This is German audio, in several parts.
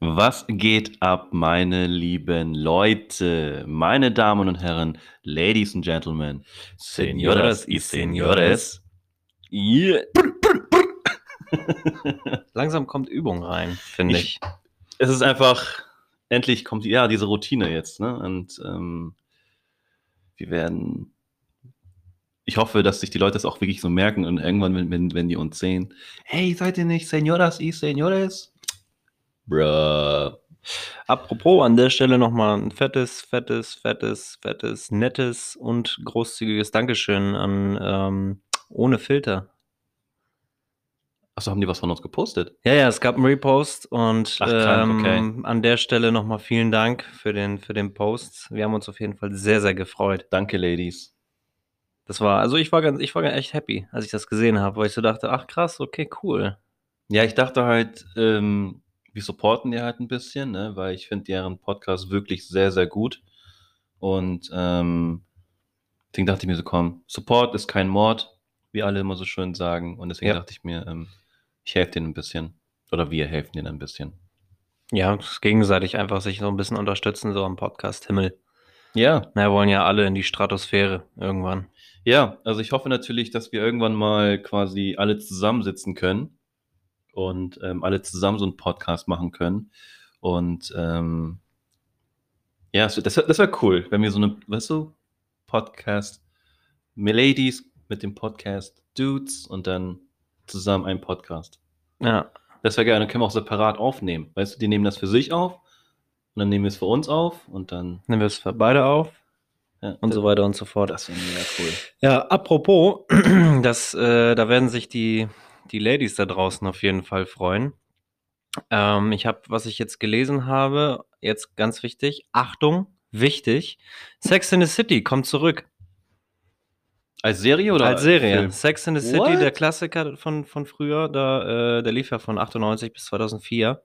Was geht ab, meine lieben Leute, meine Damen und Herren, Ladies and Gentlemen, Señoras y Señores? Yeah. Langsam kommt Übung rein, finde ich. Ich- Es ist einfach, endlich kommt ja diese Routine jetzt, ne? Und ähm, wir werden, ich hoffe, dass sich die Leute das auch wirklich so merken und irgendwann, wenn, wenn, wenn die uns sehen, hey, seid ihr nicht Señoras y Señores? Bruh. Apropos, an der Stelle nochmal ein fettes, fettes, fettes, fettes, nettes und großzügiges Dankeschön an ähm, Ohne Filter. Achso, haben die was von uns gepostet? Ja, ja, es gab einen Repost und Ach, krank, ähm, an der Stelle nochmal vielen Dank für den, für den Post. Wir haben uns auf jeden Fall sehr, sehr gefreut. Danke, Ladies. Das war, also ich war ganz, ich war echt happy, als ich das gesehen habe, weil ich so dachte, ach krass, okay, cool. Ja, ich dachte halt, ähm, wir supporten die halt ein bisschen, ne? weil ich finde deren Podcast wirklich sehr, sehr gut. Und ähm, deswegen dachte ich mir so, komm, Support ist kein Mord, wie alle immer so schön sagen. Und deswegen Ja. dachte ich mir, ähm, ich helfe denen ein bisschen. Oder wir helfen denen ein bisschen. Ja, gegenseitig einfach sich so ein bisschen unterstützen, so am Podcast Himmel. Ja, Na, wir wollen ja alle in die Stratosphäre irgendwann. ja, also ich hoffe natürlich, dass wir irgendwann mal quasi alle zusammensitzen können und ähm, alle zusammen so einen Podcast machen können. Und ähm, ja, das, das, wäre cool, wenn wir so eine, weißt du, Podcast, Ladies mit dem Podcast Dudes und dann zusammen einen Podcast. Ja, Das wäre geil, dann können wir auch separat aufnehmen. Weißt du, die nehmen das für sich auf und dann nehmen wir es für uns auf und dann nehmen wir es für beide auf ja, und so weiter und so fort. Das wäre mega cool. Ja, apropos, das, äh, da werden sich die, die Ladies da draußen auf jeden Fall freuen. Ähm, ich habe, was ich jetzt gelesen habe, jetzt ganz wichtig, Achtung, wichtig, Sex in the City kommt zurück. Als Serie oder Als Serie. Film? Sex in the City, What? der Klassiker von, von früher, da, äh, der lief ja von 98 bis 2004.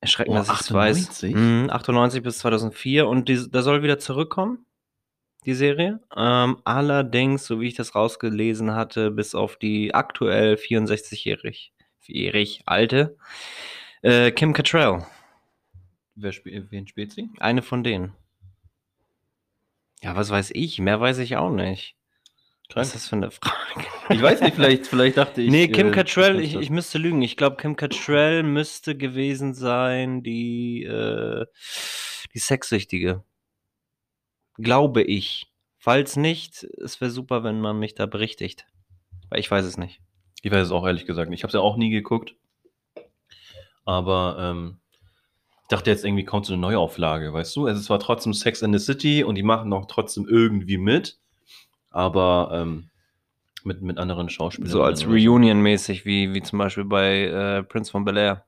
Erschreckend, Oh, dass ich es weiß. 98? Mhm, 98 bis 2004 und die, da soll wieder zurückkommen, die Serie. Ähm, allerdings, so wie ich das rausgelesen hatte, bis auf die aktuell 64-jährig jährig alte äh, Kim Cattrall, Wer spielt, wen spielt sie? eine von denen. Ja, was weiß ich? Mehr weiß ich auch nicht. Was ist das für eine Frage? Ich weiß nicht, vielleicht, vielleicht dachte ich. nee, Kim äh, Cattrall, ich, ich müsste lügen. Ich glaube, Kim Cattrall müsste gewesen sein, die, äh, die Sexsüchtige. Glaube ich. Falls nicht, es wäre super, wenn man mich da berichtigt. Weil ich weiß es nicht. Ich weiß es auch ehrlich gesagt nicht. Ich habe es ja auch nie geguckt. Aber ähm, ich dachte jetzt irgendwie kommt so eine Neuauflage, weißt du? Es ist zwar trotzdem Sex in the City und die machen auch trotzdem irgendwie mit, aber ähm, mit, mit anderen Schauspielern. So als Reunion-mäßig, wie, wie zum Beispiel bei äh, Prince von Bel Air.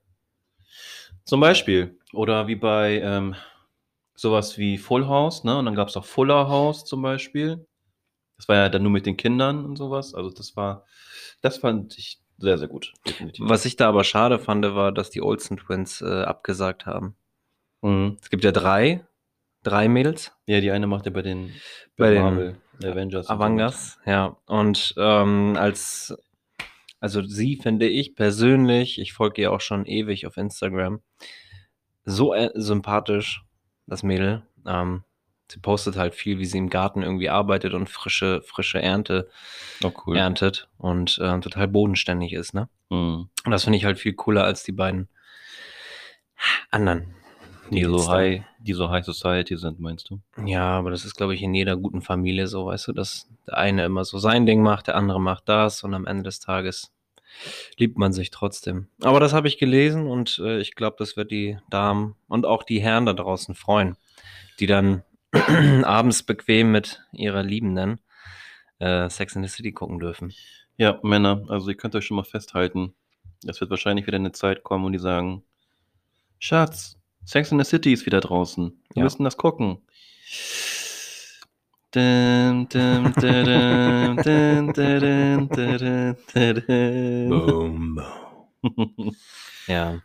Zum Beispiel. Oder wie bei ähm, sowas wie Full House, ne? Und dann gab es auch Fuller House zum Beispiel. Das war ja dann nur mit den Kindern und sowas. Also das war, das fand ich sehr, sehr gut. Definitiv. Was ich da aber schade fand, war, dass die Olsen Twins äh, abgesagt haben. Mhm. Es gibt ja drei, drei Mädels. Ja, die eine macht ja bei den, Bei den Marvel Avengers. und Avangas, ja. Und ähm, als, also sie finde ich persönlich, ich folge ihr auch schon ewig auf Instagram, so äh, sympathisch, das Mädel. Ähm, sie postet halt viel, wie sie im Garten irgendwie arbeitet und frische, frische Ernte so. Oh, cool. erntet und ähm, total bodenständig ist, ne? Mhm. Und das finde ich halt viel cooler als die beiden anderen. Die so jetzt da- High, die so High Society sind, meinst du? Ja, aber das ist, glaube ich, in jeder guten Familie so, weißt du, dass der eine immer so sein Ding macht, der andere macht das und am Ende des Tages liebt man sich trotzdem. Aber das habe ich gelesen und äh, ich glaube, das wird die Damen und auch die Herren da draußen freuen, die dann abends bequem mit ihrer Liebenden äh, Sex in the City gucken dürfen. Ja, Männer, also ihr könnt euch schon mal festhalten. Es wird wahrscheinlich wieder eine Zeit kommen, wo die sagen, Schatz, Sex in the City ist wieder draußen. Wir Ja. müssen das gucken. Boom, boom. Ja.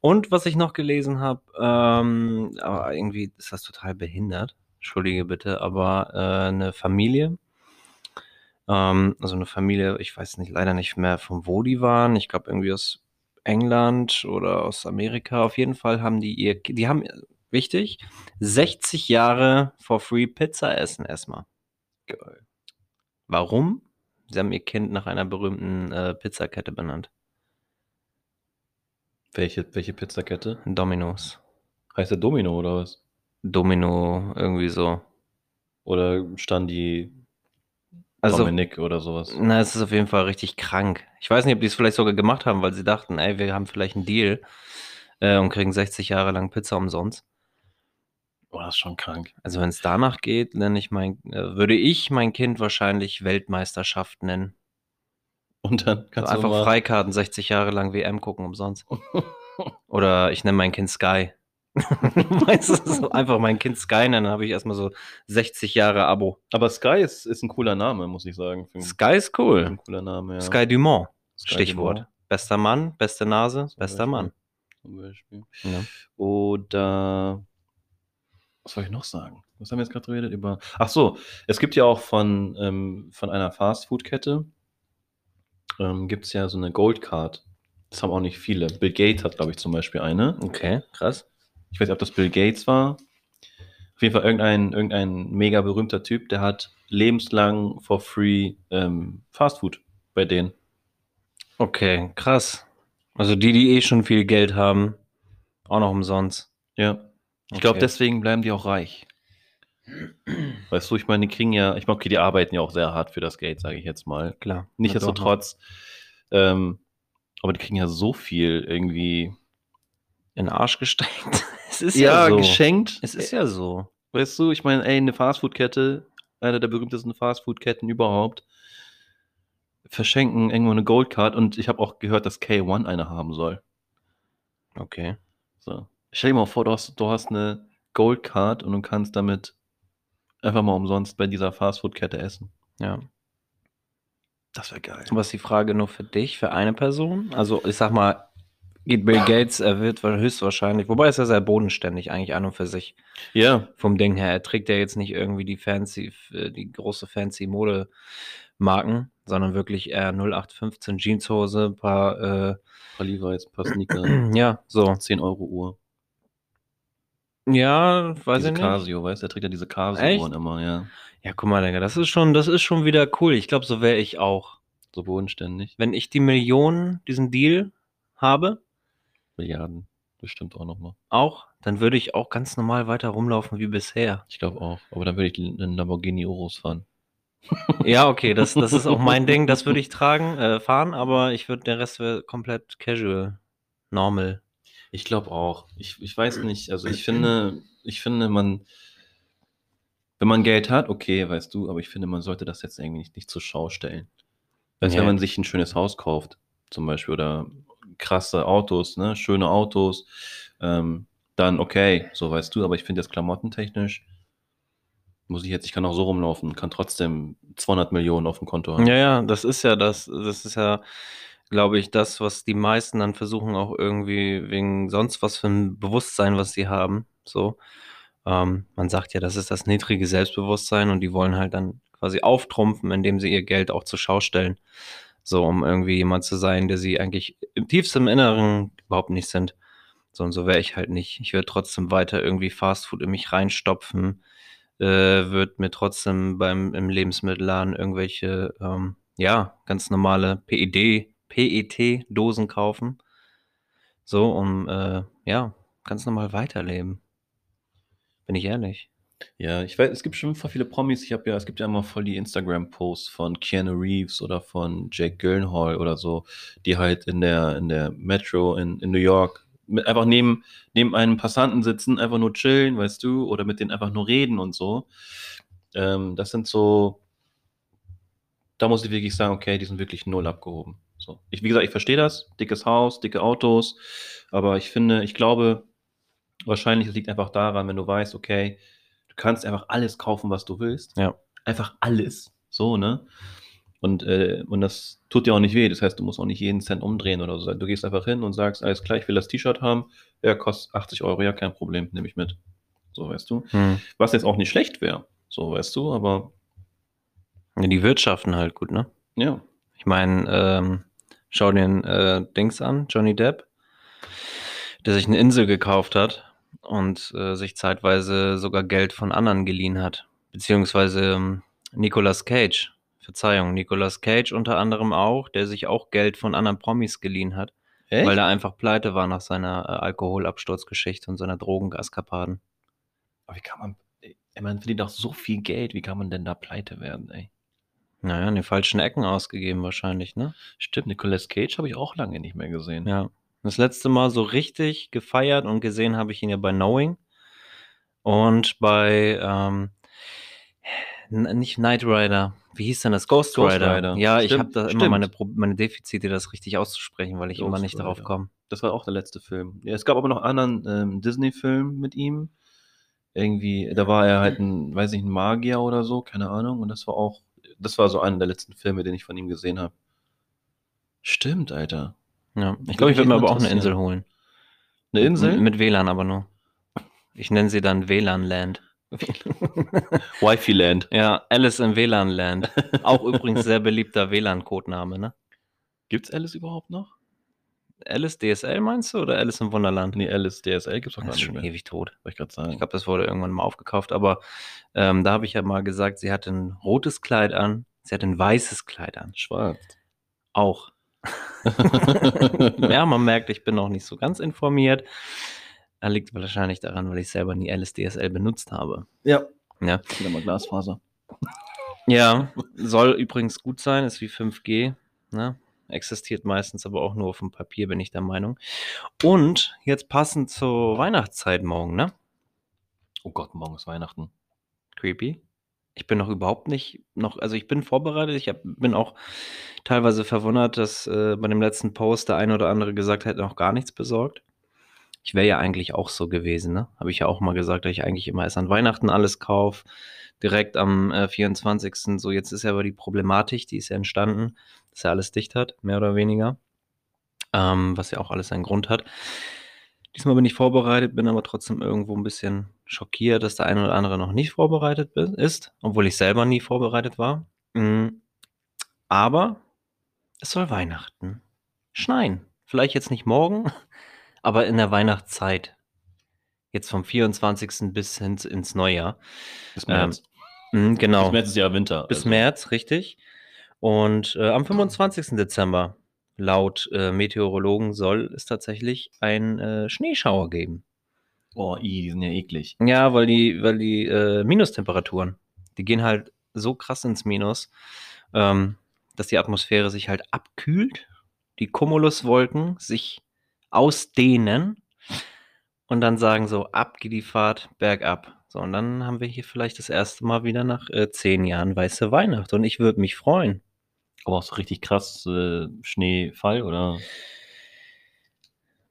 Und was ich noch gelesen habe, ähm, aber irgendwie ist das total behindert. Entschuldige bitte, aber äh, eine Familie. Ähm, also eine Familie, ich weiß nicht, leider nicht mehr von wo die waren. Ich glaube irgendwie aus England oder aus Amerika. Auf jeden Fall haben die ihr, die haben, wichtig, 60 Jahre for free Pizza essen erstmal. Geil. Warum? Sie haben ihr Kind nach einer berühmten äh, Pizzakette benannt. Welche, welche Pizzakette? Domino's. Heißt der Domino oder was? Domino, irgendwie so. Oder stand die Also, Dominik oder sowas? na, es ist auf jeden Fall richtig krank. Ich weiß nicht, ob die es vielleicht sogar gemacht haben, weil sie dachten, ey, wir haben vielleicht einen Deal äh, und kriegen 60 Jahre lang Pizza umsonst. Oh, das ist schon krank. Also wenn es danach geht, nenne ich mein, äh, würde ich mein Kind wahrscheinlich Weltmeisterschaft nennen. Und dann kannst du einfach Freikarten, 60 Jahre lang WM gucken umsonst. Oder ich nenne mein Kind Sky. weißt du, so einfach mein Kind Sky nennen, dann habe ich erstmal so 60 Jahre Abo. Aber Sky ist, ist ein cooler Name, muss ich sagen. Sky ist cool. Ein cooler Name, ja. Sky Dumont, Sky Stichwort. Dumont Bester Mann, beste Nase, Zum bester Beispiel. Mann. Zum Beispiel. Ja. Oder was soll ich noch sagen? Was haben wir jetzt gerade geredet über? Ach so, es gibt ja auch von, ähm, von einer Fastfood-Kette ähm, gibt es ja so eine Gold Card. Das haben auch nicht viele. Bill Gates hat, glaube ich, zum Beispiel eine. Okay, krass. Ich weiß nicht, ob das Bill Gates war. Auf jeden Fall irgendein, irgendein mega berühmter Typ, der hat lebenslang for free ähm, Fastfood bei denen. Okay, krass. Also die, die eh schon viel Geld haben, auch noch umsonst. Ja. Ich glaube, deswegen bleiben die auch reich. Weißt du, ich meine, die kriegen ja, ich meine, okay, die arbeiten ja auch sehr hart für das Geld, sage ich jetzt mal. Klar. Nichtsdestotrotz, ähm, aber die kriegen ja so viel irgendwie. In den Arsch gesteckt. es ist ja, Ja, so. geschenkt. Es ist ja so. Weißt du, ich meine, ey, eine Fastfood-Kette, eine der berühmtesten Fastfood-Ketten überhaupt, verschenken irgendwo eine Goldcard und ich habe auch gehört, dass K1 eine haben soll. Okay. So. Stell dir mal vor, du hast, du hast eine Goldcard und du kannst damit einfach mal umsonst bei dieser Fastfood-Kette essen. Ja. Das wäre geil. Was ist die Frage nur für dich, für eine Person? Also ich sag mal, geht Bill Gates, er wird höchstwahrscheinlich, wobei ist er sehr bodenständig eigentlich an und für sich Ja, vom Ding her. Er trägt ja jetzt nicht irgendwie die fancy, äh, die große fancy Modemarken, sondern wirklich eher 0815 Jeanshose, ein paar, äh, paar Levi's, paar Sneaker, ja, so. 10 Euro Uhr. Ja, weiß diese ich nicht. Casio, weißt du, der trägt ja diese? Casio-Uhren immer, ja. Ja, guck mal, Digga, das ist schon, das ist schon wieder cool. Ich glaube, so wäre ich auch. So bodenständig. Wenn ich die Millionen, diesen Deal habe, Milliarden. Bestimmt auch nochmal. auch, dann würde ich auch ganz normal weiter rumlaufen wie bisher. Ich glaube auch. Aber dann würde ich einen Lamborghini Urus fahren. Ja, okay, das, das ist auch mein Ding, das würde ich tragen, äh, fahren, aber ich würde, der Rest wäre komplett casual, normal. Ich glaube auch. Ich, ich weiß nicht. Also ich finde, ich finde, man, wenn man Geld hat, okay, weißt du, aber ich finde, man sollte das jetzt irgendwie nicht, nicht zur Schau stellen. Als Ja. wenn man sich ein schönes Haus kauft, zum Beispiel, oder krasse Autos, ne, schöne Autos, ähm, dann okay, so weißt du, aber ich finde jetzt klamottentechnisch, muss ich jetzt, ich kann auch so rumlaufen, kann trotzdem 200 Millionen auf dem Konto haben. Ja, ja, das ist ja das, das ist ja, glaube ich, das, was die meisten dann versuchen, auch irgendwie wegen sonst was für ein Bewusstsein, was sie haben. So, ähm, man sagt ja, das ist das niedrige Selbstbewusstsein und die wollen halt dann quasi auftrumpfen, indem sie ihr Geld auch zur Schau stellen. So, um irgendwie jemand zu sein, der sie eigentlich im tiefsten Inneren überhaupt nicht sind. So und so wäre ich halt nicht. Ich würde trotzdem weiter irgendwie Fastfood in mich reinstopfen, äh, würde mir trotzdem beim im Lebensmittelladen irgendwelche, ähm, ja, ganz normale PED, PET-Dosen kaufen. So, um, äh, ja, ganz normal weiterleben. Bin ich ehrlich. Ja, ich weiß, es gibt schon voll viele Promis. Ich habe ja, es gibt ja immer voll die Instagram-Posts von Keanu Reeves oder von Jake Gyllenhaal oder so, die halt in der, in der Metro in, in New York mit, einfach neben, neben einem Passanten sitzen, einfach nur chillen, weißt du, oder mit denen einfach nur reden und so. Ähm, das sind so, da muss ich wirklich sagen, okay, die sind wirklich null abgehoben. So. Ich, wie gesagt, ich verstehe das, dickes Haus, dicke Autos, aber ich finde, ich glaube, wahrscheinlich es liegt einfach daran, wenn du weißt, okay, kannst einfach alles kaufen, was du willst. Ja. Einfach alles. So, ne? Und, äh, und das tut dir auch nicht weh. Das heißt, du musst auch nicht jeden Cent umdrehen oder so. Du gehst einfach hin und sagst, alles klar, ich will das T-Shirt haben. Ja, kostet 80 Euro, ja, kein Problem, nehme ich mit. So, weißt du? Hm. Was jetzt auch nicht schlecht wäre. So, weißt du, aber Ja, die wirtschaften halt gut, ne? ja. Ich meine, ähm, schau den äh, Dings an, Johnny Depp, der sich eine Insel gekauft hat und äh, sich zeitweise sogar Geld von anderen geliehen hat. Beziehungsweise ähm, Nicolas Cage, Verzeihung, Nicolas Cage unter anderem auch, der sich auch Geld von anderen Promis geliehen hat, Echt? weil er einfach pleite war nach seiner äh, Alkoholabsturzgeschichte und seiner Drogengaskapaden. aber wie kann man, ey, man verdient auch so viel Geld, wie kann man denn da pleite werden, ey? Naja, in den falschen Ecken ausgegeben wahrscheinlich, ne? Stimmt, Nicolas Cage habe ich auch lange nicht mehr gesehen. Ja. Das letzte Mal so richtig gefeiert und gesehen habe ich ihn ja bei Knowing und bei, ähm, nicht Knight Rider. Wie hieß denn das? Ghost, Ghost Rider. Rider. Ja, ich Stimmt, habe da immer meine, meine Defizite, das richtig auszusprechen, weil ich immer Ghost nicht darauf Rider. komme. Das war auch der letzte Film. Ja, es gab aber noch einen anderen ähm, Disney-Film mit ihm. Irgendwie, da war er halt ein, weiß ich, ein Magier oder so, keine Ahnung. Und das war auch, das war so einer der letzten Filme, den ich von ihm gesehen habe. Stimmt, Alter. Ja. Ich glaube, ich würde mir aber auch eine. Insel holen. Eine Insel? M mit WLAN aber nur. Ich nenne sie dann WLAN-Land. Wifi Land. Ja, Alice im WLAN-Land. Auch übrigens sehr beliebter WLAN-Codename, ne? Gibt's Alice überhaupt noch? Alice DSL meinst du oder Alice im Wunderland? Nee, Alice DSL gibt's doch Das gar ist nicht schon mehr. ewig tot. Wollte ich gerade sagen. Ich glaube, das wurde irgendwann mal aufgekauft, aber ähm, da habe ich ja mal gesagt, sie hatte ein rotes Kleid an, sie hatte ein weißes Kleid an. Schwarz. Auch. ja, man merkt, ich bin noch nicht so ganz informiert. Da liegt wahrscheinlich daran, weil ich selber nie Alice DSL benutzt habe. Ja. Ja. Wieder mal Glasfaser. Ja, soll übrigens gut sein, ist wie 5G. Ne? Existiert meistens aber auch nur auf dem Papier, bin ich der Meinung. Und jetzt passend zur Weihnachtszeit morgen, ne? Oh Gott, morgen ist Weihnachten. creepy. Ich bin noch überhaupt nicht noch, also ich bin vorbereitet. Ich hab, bin auch teilweise verwundert, dass äh, bei dem letzten Post der eine oder andere gesagt hat, noch gar nichts besorgt. Ich wäre ja eigentlich auch so gewesen, ne? Habe ich ja auch mal gesagt, dass ich eigentlich immer erst an Weihnachten alles kaufe, direkt am äh, 24. So, jetzt ist ja aber die Problematik, die ist ja entstanden, dass er alles dicht hat, mehr oder weniger. Ähm, was ja auch alles seinen Grund hat. Diesmal bin ich vorbereitet, bin aber trotzdem irgendwo ein bisschen schockiert, dass der eine oder andere noch nicht vorbereitet ist, obwohl ich selber nie vorbereitet war. Mm, Aber es soll Weihnachten schneien. Vielleicht jetzt nicht morgen, aber in der Weihnachtszeit. Jetzt vom 24. bis hin ins Neujahr. Bis März. Mm, Genau. Bis März ist ja Winter. Bis also. März, richtig. Und äh, am 25. Dezember, laut äh, Meteorologen, soll es tatsächlich einen äh, Schneeschauer geben. Oh, i, die sind ja eklig. Ja, weil die, weil die äh, Minustemperaturen, die gehen halt so krass ins Minus, ähm, dass die Atmosphäre sich halt abkühlt, die Cumuluswolken sich ausdehnen und dann sagen so, ab geht die Fahrt bergab. So, und dann haben wir hier vielleicht das erste Mal wieder nach äh, zehn Jahren weiße Weihnacht und ich würde mich freuen. Aber auch so richtig krass äh, Schneefall oder?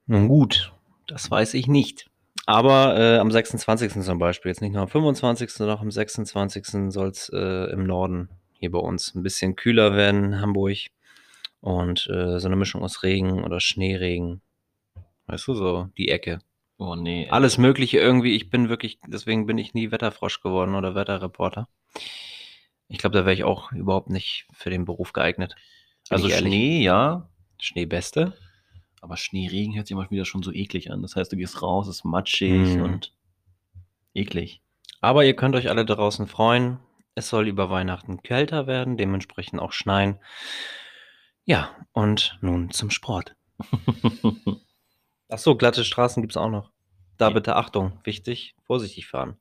Nun gut, das weiß ich nicht. Aber äh, am 26. zum Beispiel, jetzt nicht nur am 25., sondern auch am 26. soll es äh, im Norden hier bei uns ein bisschen kühler werden Hamburg. Und äh, so eine Mischung aus Regen oder Schneeregen. Weißt du, so die Ecke. Oh nee. Alles Mögliche irgendwie. Ich bin wirklich, deswegen bin ich nie Wetterfrosch geworden oder Wetterreporter. Ich glaube, da wäre ich auch überhaupt nicht für den Beruf geeignet. Bin Also. Schnee, ja. Schneebeste. Aber Schneeregen hört sich immer wieder schon so eklig an. Das heißt, du gehst raus, ist matschig Mhm. und eklig. Aber ihr könnt euch alle draußen freuen. Es soll über Weihnachten kälter werden, dementsprechend auch schneien. Ja, und nun zum Sport. Ach so, glatte Straßen gibt's auch noch. Da bitte Achtung, wichtig, vorsichtig fahren.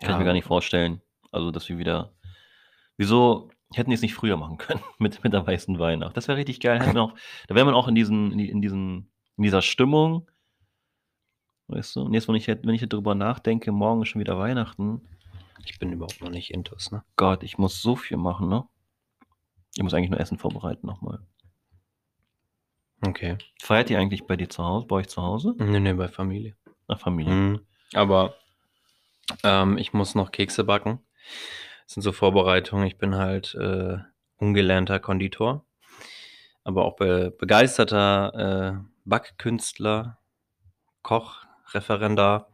Kann ich mir gar nicht vorstellen. Also, dass wir wieder. Wieso hätten die es nicht früher machen können mit, mit der weißen Weihnacht? Das wäre richtig geil. Auch, da wäre man auch in diesen, in, die- in diesen, in dieser Stimmung. Weißt du? Und jetzt, wenn ich, wenn ich darüber nachdenke, morgen ist schon wieder Weihnachten. Ich bin überhaupt noch nicht intus, ne? Gott, ich muss so viel machen, ne? Ich muss eigentlich nur Essen vorbereiten nochmal. Okay. Feiert ihr eigentlich bei dir zu Hause, bei euch zu Hause? Nee, nee, bei Familie. Na, Familie. Mhm. Aber ähm, ich muss noch Kekse backen. Das sind so Vorbereitungen. Ich bin halt äh, ungelernter Konditor, aber auch be begeisterter äh, Backkünstler, Koch, Referendar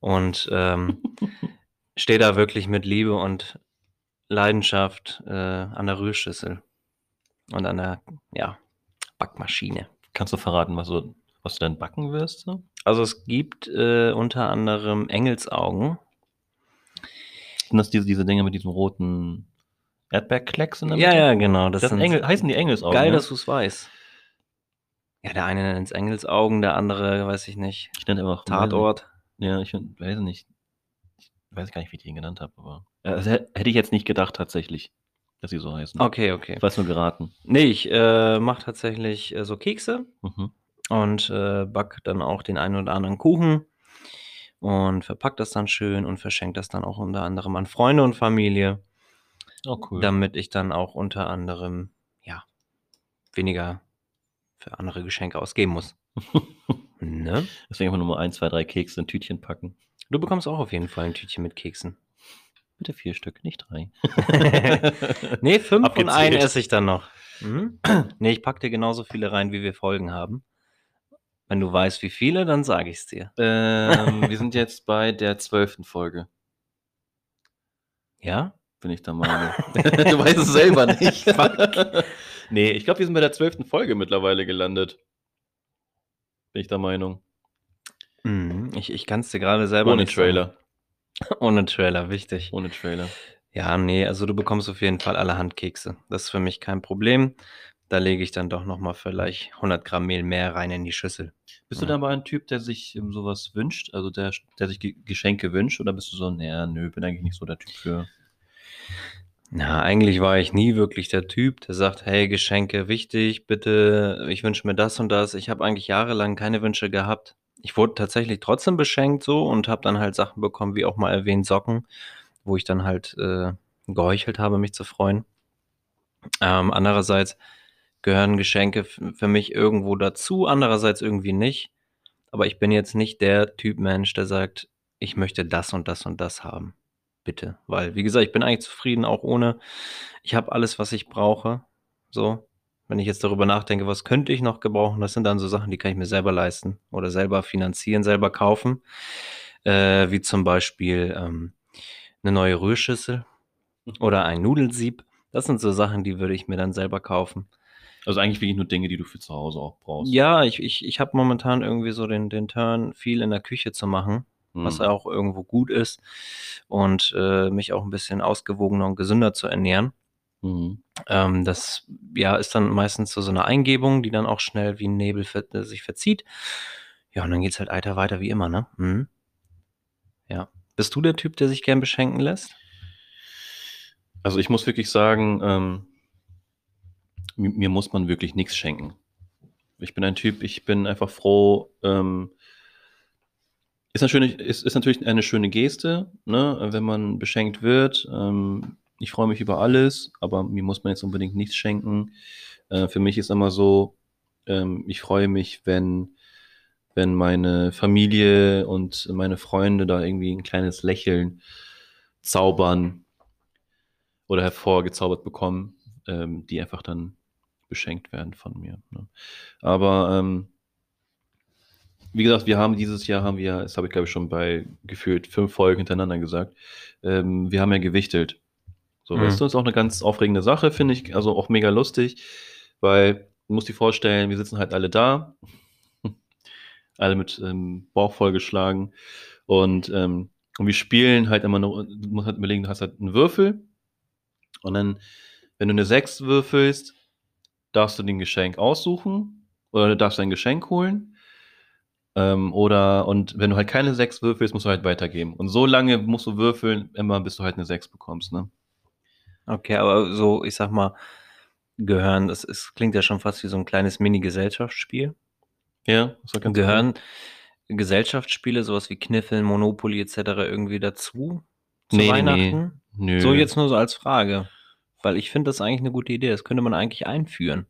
und ähm, stehe da wirklich mit Liebe und Leidenschaft äh, an der Rührschüssel und an der ja, Backmaschine. Kannst du verraten, was du, was du dann backen wirst? So? Also es gibt äh, unter anderem Engelsaugen. Sind das diese, diese Dinge mit diesem roten Erdbeerklecks in der Ja, Mitte? ja, genau. Das, Das sind Engel, heißen die Engelsaugen. geil, ne? dass du es weißt. Ja, der eine nennt es Engelsaugen, der andere, weiß ich nicht, Ich nenne einfach Tatort. Ja, ich weiß nicht. Ich weiß gar nicht, wie ich die genannt habe, aber. Also, hä- hätte ich jetzt nicht gedacht, tatsächlich, dass sie so heißen. Okay, okay. Ich weiß nur geraten. Nee, ich äh, mache tatsächlich äh, so Kekse Mhm. Und äh, back dann auch den einen oder anderen Kuchen und verpack das dann schön und verschenke das dann auch unter anderem an Freunde und Familie, Oh, cool. damit ich dann auch unter anderem ja weniger für andere Geschenke ausgeben muss. ne? Deswegen einfach nur mal ein, zwei, drei Kekse in Tütchen packen. Du bekommst auch auf jeden Fall ein Tütchen mit Keksen. Bitte vier Stück, nicht drei. Nee, fünf und Abgezählt. einen esse ich dann noch. Mhm. Nee, ich pack dir genauso viele rein, wie wir Folgen haben. Wenn du weißt, wie viele, dann sage ich es dir. ähm, wir sind jetzt bei der zwölften Folge, Ja? bin ich der Meinung. du weißt es selber nicht. nee, ich glaube, wir sind bei der zwölften Folge mittlerweile gelandet. Bin ich der Meinung. Mhm. Ich, ich kann es dir gerade selber Ohne nicht sagen. Trailer. Ohne Trailer, wichtig. Ohne Trailer. Ja, nee, also du bekommst auf jeden Fall alle Handkekse. Das ist für mich kein Problem. Da lege ich dann doch nochmal vielleicht 100 Gramm Mehl mehr rein in die Schüssel. Bist du Ja. dann aber ein Typ, der sich ähm, sowas wünscht, also der, der sich Ge- Geschenke wünscht, oder bist du so, naja, nö, bin eigentlich nicht so der Typ für. Na, eigentlich war ich nie wirklich der Typ, der sagt, hey, Geschenke wichtig, bitte, ich wünsche mir das und das. Ich habe eigentlich jahrelang keine Wünsche gehabt. Ich wurde tatsächlich trotzdem beschenkt so und habe dann halt Sachen bekommen, wie auch mal erwähnt, Socken, wo ich dann halt äh, geheuchelt habe, mich zu freuen. Ähm, andererseits gehören Geschenke für mich irgendwo dazu, andererseits irgendwie nicht. Aber ich bin jetzt nicht der Typ Mensch, der sagt, ich möchte das und das und das haben. Bitte. Weil, wie gesagt, ich bin eigentlich zufrieden, auch ohne. Ich habe alles, was ich brauche. So. Wenn ich jetzt darüber nachdenke, was könnte ich noch gebrauchen, das sind dann so Sachen, die kann ich mir selber leisten oder selber finanzieren, selber kaufen. Äh, wie zum Beispiel ähm, eine neue Rührschüssel oder ein Nudelsieb. Das sind so Sachen, die würde ich mir dann selber kaufen. Also eigentlich wirklich nur Dinge, die du für zu Hause auch brauchst. Ja, ich, ich, ich habe momentan irgendwie so den, den Turn, viel in der Küche zu machen, Hm. was auch irgendwo gut ist und äh, mich auch ein bisschen ausgewogener und gesünder zu ernähren. Mhm. Ähm, das ja, ist dann meistens so, so eine Eingebung, die dann auch schnell wie ein Nebel ver äh, sich verzieht. Ja, und dann geht's halt weiter, weiter wie immer, ne? Mhm. Ja. Bist du der Typ, der sich gern beschenken lässt? Also ich muss wirklich sagen, ähm, mir, muss man wirklich nichts schenken. Ich bin ein Typ, ich bin einfach froh. Ähm, ist, natürlich, ist, ist natürlich eine schöne Geste, ne, wenn man beschenkt wird. Ähm, ich freue mich über alles, aber mir muss man jetzt unbedingt nichts schenken. Äh, für mich ist immer so, ähm, ich freue mich, wenn, wenn meine Familie und meine Freunde da irgendwie ein kleines Lächeln zaubern oder hervorgezaubert bekommen, ähm, die einfach dann beschenkt werden von mir. Ne? Aber ähm, wie gesagt, wir haben dieses Jahr haben wir, das habe ich glaube ich schon bei gefühlt fünf Folgen hintereinander gesagt, ähm, wir haben ja gewichtelt. So, Mhm. weißt du, ist auch eine ganz aufregende Sache, finde ich, also auch mega lustig, weil du musst dir vorstellen, wir sitzen halt alle da, alle mit ähm, Bauch vollgeschlagen und, ähm, und wir spielen halt immer nur, du musst halt überlegen, du hast halt einen Würfel und dann, wenn du eine 6 würfelst, darfst du den Geschenk aussuchen oder du darfst ein Geschenk holen. Ähm, oder, und wenn du halt keine 6 würfelst, musst du halt weitergeben. Und so lange musst du würfeln, immer bis du halt eine 6 bekommst, ne? Okay, aber so, ich sag mal, gehören, das ist, klingt ja schon fast wie so ein kleines Mini-Gesellschaftsspiel. Ja, das ganz Gehören Gesellschaftsspiele, sowas wie Kniffeln, Monopoly etc. irgendwie dazu? Zu Nee, nee, Weihnachten? Nö. So jetzt nur so als Frage. Weil ich finde das eigentlich eine gute Idee. Das könnte man eigentlich einführen.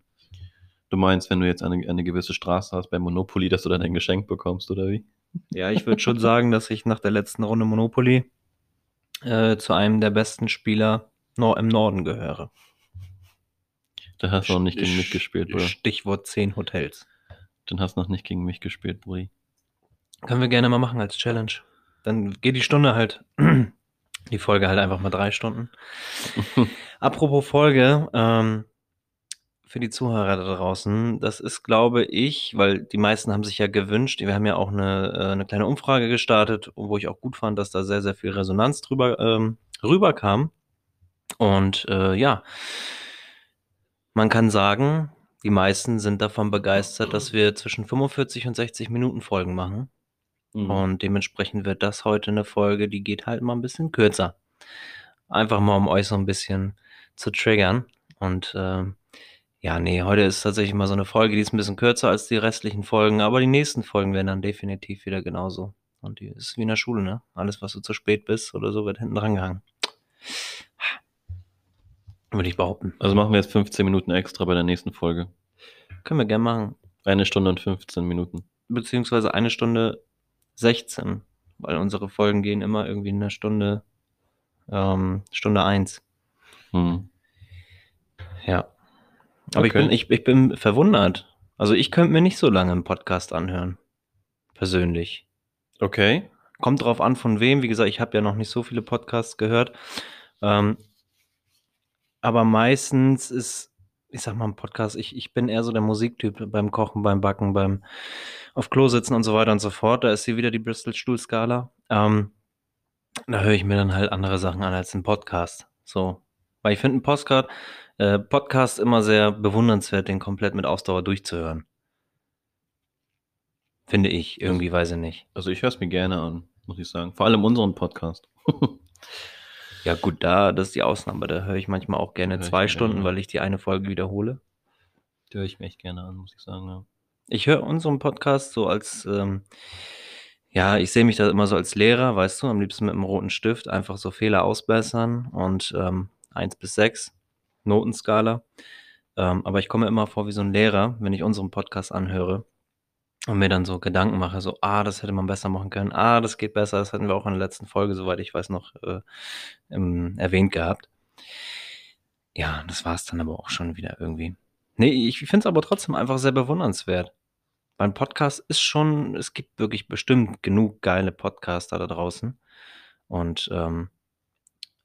Du meinst, wenn du jetzt eine, eine gewisse Straße hast bei Monopoly, dass du dann ein Geschenk bekommst, oder wie? Ja, ich würde schon sagen, dass ich nach der letzten Runde Monopoly äh, zu einem der besten Spieler nor im Norden gehöre. Da hast du noch nicht gegen mich gespielt, Bruder. Stichwort 10 Hotels. Dann hast du noch nicht gegen mich gespielt, Brudi. Können wir gerne mal machen als Challenge. Dann geht die Stunde halt, die Folge halt einfach mal drei Stunden. Apropos Folge, ähm, für die Zuhörer da draußen, das ist, glaube ich, weil die meisten haben sich ja gewünscht, wir haben ja auch eine, äh, eine kleine Umfrage gestartet, wo ich auch gut fand, dass da sehr, sehr viel Resonanz drüber ähm, rüberkam. Und äh, ja, man kann sagen, die meisten sind davon begeistert, dass wir zwischen 45 und 60 Minuten Folgen machen. Mhm. Und dementsprechend wird das heute eine Folge, die geht halt mal ein bisschen kürzer. Einfach mal, um euch so ein bisschen zu triggern. Und ähm, ja, nee, heute ist tatsächlich mal so eine Folge, die ist ein bisschen kürzer als die restlichen Folgen, aber die nächsten Folgen werden dann definitiv wieder genauso. Und die ist wie in der Schule, ne? Alles, was du zu spät bist oder so, wird hinten dran gehangen. Würde ich behaupten. Also machen wir jetzt 15 Minuten extra bei der nächsten Folge. Können wir gerne machen. Eine Stunde und 15 Minuten. Beziehungsweise eine Stunde 16, weil unsere Folgen gehen immer irgendwie in einer Stunde, ähm, Stunde 1. Hm. Ja. Aber ich, Okay. bin, ich, ich bin verwundert. Also ich könnte mir nicht so lange einen Podcast anhören. Persönlich. Okay. Kommt drauf an, von wem. Wie gesagt, ich habe ja noch nicht so viele Podcasts gehört. Ähm, aber meistens ist, ich sag mal, ein Podcast, ich, ich bin eher so der Musiktyp beim Kochen, beim Backen, beim auf Klo sitzen und so weiter und so fort. Da ist sie wieder die Bristol-Stuhl-Skala. Ähm, da höre ich mir dann halt andere Sachen an als ein Podcast. So. Weil ich finde einen Podcast, äh, Podcast immer sehr bewundernswert, den komplett mit Ausdauer durchzuhören. Finde ich, irgendwie weiß ich nicht. Also ich höre es mir gerne an, muss ich sagen. Vor allem unseren Podcast. Ja, gut, da, das ist die Ausnahme. Da höre ich manchmal auch gerne zwei Stunden, gerne. weil ich die eine Folge wiederhole. Die höre ich mir echt gerne an, muss ich sagen. Ja. Ich höre unseren Podcast so als, ähm, ja, ich sehe mich da immer so als Lehrer, weißt du, am liebsten mit einem roten Stift, einfach so Fehler ausbessern und ähm, 1 bis 6, Notenskala. Ähm, aber ich komme immer vor wie so ein Lehrer, wenn ich unseren Podcast anhöre und mir dann so Gedanken mache, so, ah, das hätte man besser machen können, ah, das geht besser, das hatten wir auch in der letzten Folge, soweit ich weiß, noch äh, ähm, erwähnt gehabt. Ja, das war es dann aber auch schon wieder irgendwie. Nee, ich finde es aber trotzdem einfach sehr bewundernswert. Beim Podcast ist schon, es gibt wirklich bestimmt genug geile Podcaster da draußen. Und ähm,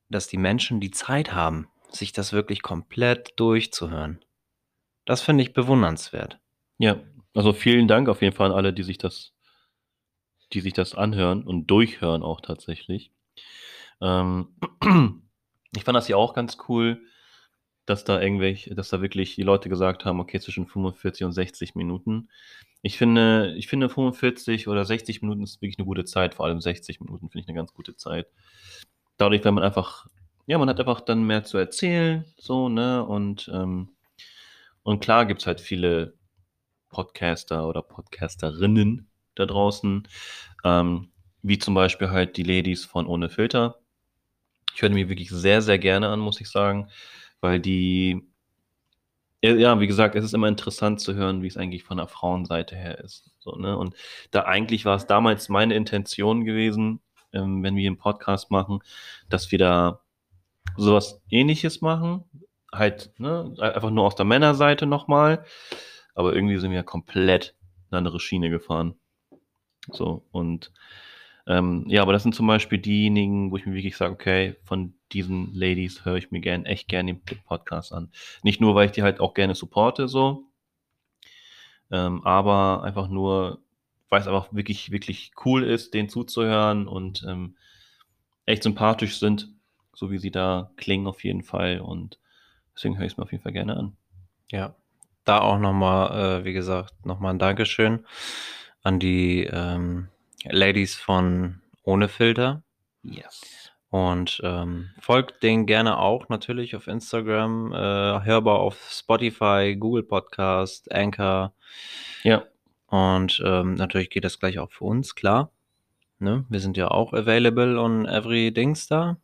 dass die Menschen die Zeit haben, sich das wirklich komplett durchzuhören. Das finde ich bewundernswert. ja, also vielen Dank auf jeden Fall an alle, die sich das, die sich das anhören und durchhören auch tatsächlich. Ähm, ich fand das ja auch ganz cool, dass da irgendwelche, dass da wirklich die Leute gesagt haben, okay, zwischen 45 und 60 Minuten. Ich finde, ich finde 45 oder 60 Minuten ist wirklich eine gute Zeit, vor allem 60 Minuten finde ich eine ganz gute Zeit. Dadurch, wenn man einfach, ja, man hat einfach dann mehr zu erzählen, so, ne, und, ähm, und klar gibt es halt viele Podcaster oder Podcasterinnen da draußen, ähm, wie zum Beispiel halt die Ladies von Ohne Filter. Ich höre mir wirklich sehr, sehr gerne an, muss ich sagen, weil die, ja, ja, wie gesagt, es ist immer interessant zu hören, wie es eigentlich von der Frauenseite her ist. So, ne? Und da eigentlich war es damals meine Intention gewesen, ähm, wenn wir einen Podcast machen, dass wir da sowas ähnliches machen. Halt, ne, einfach nur aus der Männerseite nochmal. Aber irgendwie sind wir komplett eine andere Schiene gefahren. So, und ähm, ja, aber das sind zum Beispiel diejenigen, wo ich mir wirklich sage, okay, von diesen Ladies höre ich mir gern, echt gerne den Podcast an. Nicht nur, weil ich die halt auch gerne supporte, so, ähm, aber einfach nur, weil es einfach wirklich, wirklich cool ist, denen zuzuhören und ähm, echt sympathisch sind, so wie sie da klingen auf jeden Fall. Und deswegen höre ich es mir auf jeden Fall gerne an. Ja, da auch nochmal, äh, wie gesagt, nochmal ein Dankeschön an die ähm, Ladies von Ohne Filter. Yes. Und ähm, folgt denen gerne auch natürlich auf Instagram, äh, hörbar auf Spotify, Google Podcast, Anchor. Ja, Und ähm, natürlich geht das gleich auch für uns, klar. Ne? Wir sind ja auch available on every Dings da.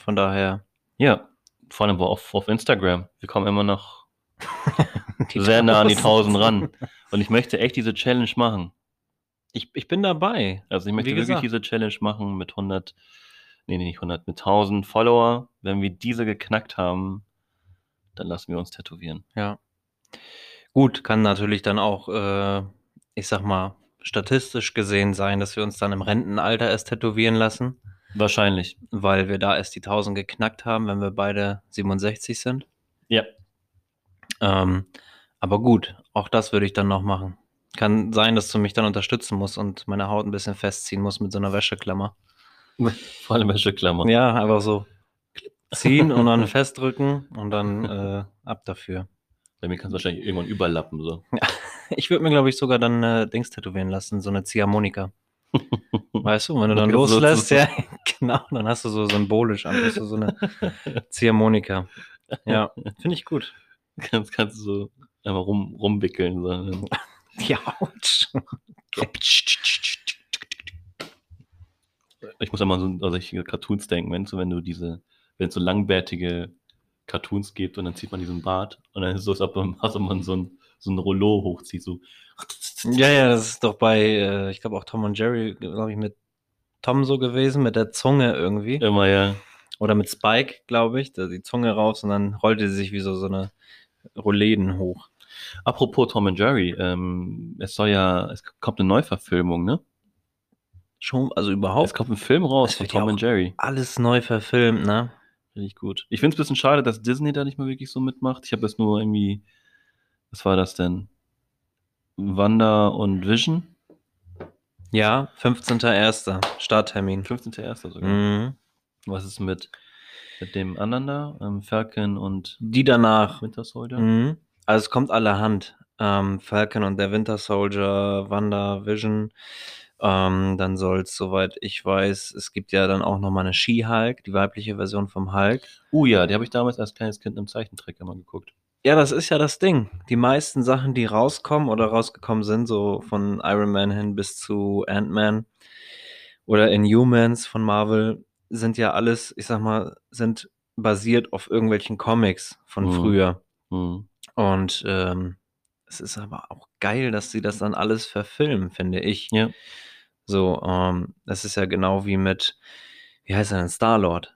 Von daher. ja. Vor allem auf, auf Instagram. Wir kommen immer noch sehr nah an die 1000. 1000 ran. Und ich möchte echt diese Challenge machen. Ich, ich bin dabei. Also ich möchte wirklich diese Challenge machen mit 100, nee, nee, nicht 100, mit 1000 Follower. Wenn wir diese geknackt haben, dann lassen wir uns tätowieren. Ja. Gut, kann natürlich dann auch, äh, ich sag mal, statistisch gesehen sein, dass wir uns dann im Rentenalter erst tätowieren lassen, Wahrscheinlich. weil wir da erst die 1000 geknackt haben, wenn wir beide 67 sind. Ja. Ähm, aber gut, auch das würde ich dann noch machen. Kann sein, dass du mich dann unterstützen musst und meine Haut ein bisschen festziehen musst mit so einer Wäscheklammer. Vor allem Wäscheklammer. Ja, einfach so ziehen und dann festdrücken und dann äh, ab dafür. Bei mir kannst du wahrscheinlich irgendwann überlappen. So. Ich würde mir, glaube ich, sogar dann äh, Dings tätowieren lassen, so eine Ziehharmonika. Weißt du, wenn du dann Okay, so- so- loslässt, so- ja, genau, dann hast du so symbolisch einfach so, so eine Ziehharmonika. Ja, finde ich gut. kannst, kannst du so einfach rum, rumwickeln. So. Die Haut. Ich muss einmal so an solche Cartoons denken, wenn, so, wenn du diese, wenn es so langbärtige Cartoons gibt und dann zieht man diesen Bart und dann ist es so, als ob man, als ob man so ein, so ein Rollo hochzieht. So. Ja, ja, das ist doch bei, äh, ich glaube auch Tom und Jerry, glaube ich, mit Tom so gewesen, mit der Zunge irgendwie. Immer ja. Oder mit Spike, glaube ich, da die Zunge raus und dann rollte sie sich wie so, so eine Rollläden hoch. Apropos Tom und Jerry, ähm, es soll ja, es kommt eine Neuverfilmung, ne? Schon, also Es überhaupt kommt ein Film raus Es von Tom und Jerry. alles neu verfilmt, ne? Finde ich gut. Ich finde es ein bisschen schade, dass Disney da nicht mehr wirklich so mitmacht. Ich habe das nur irgendwie, was war das denn? Wanda und Vision? Ja, 15.01. Starttermin. 15.01. sogar. Mhm. Was ist mit, mit dem anderen da? Ähm, Falcon und Die danach. Winter Soldier? Mhm. Also es kommt allerhand. Ähm, Falcon und der Winter Soldier, Wanda, Vision. Ähm, dann soll es, soweit ich weiß, es gibt ja dann auch nochmal eine She-Hulk, die weibliche Version vom Hulk. Uh ja, die habe ich damals als kleines Kind im Zeichentrick immer geguckt. Ja, das ist ja das Ding. Die meisten Sachen, die rauskommen oder rausgekommen sind, so von Iron Man hin bis zu Ant-Man oder Inhumans von Marvel, sind ja alles, ich sag mal, sind basiert auf irgendwelchen Comics von Mhm. früher. Hm. Und ähm, es ist aber auch geil, dass sie das dann alles verfilmen, finde ich. Ja. So, ähm, das ist ja genau wie mit, wie heißt er denn, Star-Lord.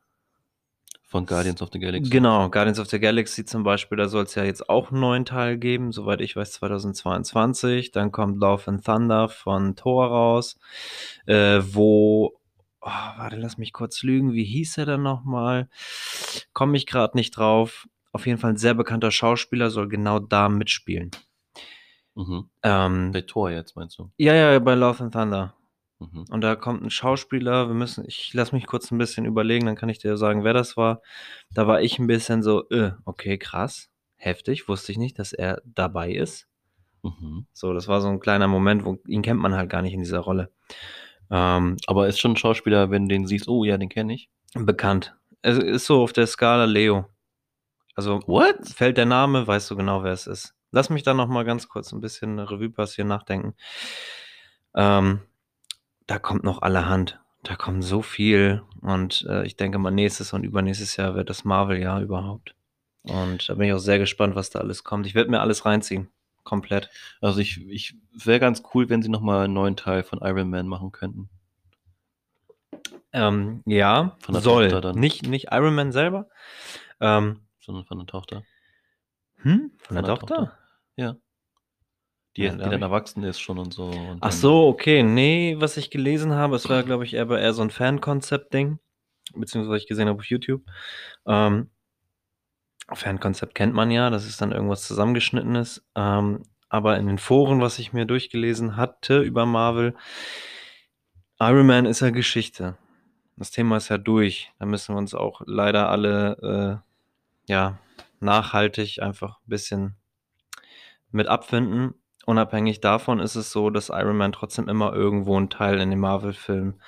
Von Guardians of the Galaxy. Genau, Guardians of the Galaxy zum Beispiel, da soll es ja jetzt auch einen neuen Teil geben, soweit ich weiß, 2022. Dann kommt Love and Thunder von Thor raus, äh, wo, oh, warte, lass mich kurz lügen, wie hieß er denn nochmal? Komme ich gerade nicht drauf. Auf jeden Fall ein sehr bekannter Schauspieler soll genau da mitspielen. Mhm. Ähm, Bei Thor jetzt, meinst du? ja, ja, bei Love and Thunder. Mhm. Und da kommt ein Schauspieler, wir müssen, ich lass mich kurz ein bisschen überlegen, dann kann ich dir sagen, wer das war. Da war ich ein bisschen so, äh, okay, krass, heftig, wusste ich nicht, dass er dabei ist. Mhm. So, das war so ein kleiner Moment, wo ihn kennt man halt gar nicht in dieser Rolle. Ähm, Aber ist schon ein Schauspieler, wenn du den siehst, oh ja, den kenne ich. bekannt. Es ist so auf der Skala Leo. Also What? fällt der Name, weißt du genau, wer es ist. Lass mich da noch mal ganz kurz ein bisschen Revue passieren, nachdenken. Ähm, da kommt noch allerhand. Da kommt so viel. Und äh, ich denke mal, nächstes und übernächstes Jahr wird das Marvel-Jahr überhaupt. Und da bin ich auch sehr gespannt, was da alles kommt. Ich werde mir alles reinziehen. Komplett. Also ich, ich wäre ganz cool, wenn sie nochmal einen neuen Teil von Iron Man machen könnten. Ähm, ja, Von der soll. Tochter dann. Nicht, nicht Iron Man selber. Ähm, Sondern von der Tochter. hm? Von, Von der, der Tochter? Tochter. Ja. Die, Ja, die dann ich- erwachsen ist schon und so. Und Ach so, okay. Nee, was ich gelesen habe, es war, glaube ich, eher, eher so ein Fan-Konzept-Ding. Beziehungsweise was ich gesehen habe auf YouTube. Ähm, Fan-Konzept kennt man ja, das ist dann irgendwas zusammengeschnittenes. Ähm, aber in den Foren, was ich mir durchgelesen hatte über Marvel, Iron Man ist ja Geschichte. Das Thema ist ja durch. Da müssen wir uns auch leider alle äh, ja, nachhaltig einfach ein bisschen mit abfinden. Unabhängig davon ist es so, dass Iron Man trotzdem immer irgendwo ein Teil in dem Marvel-Film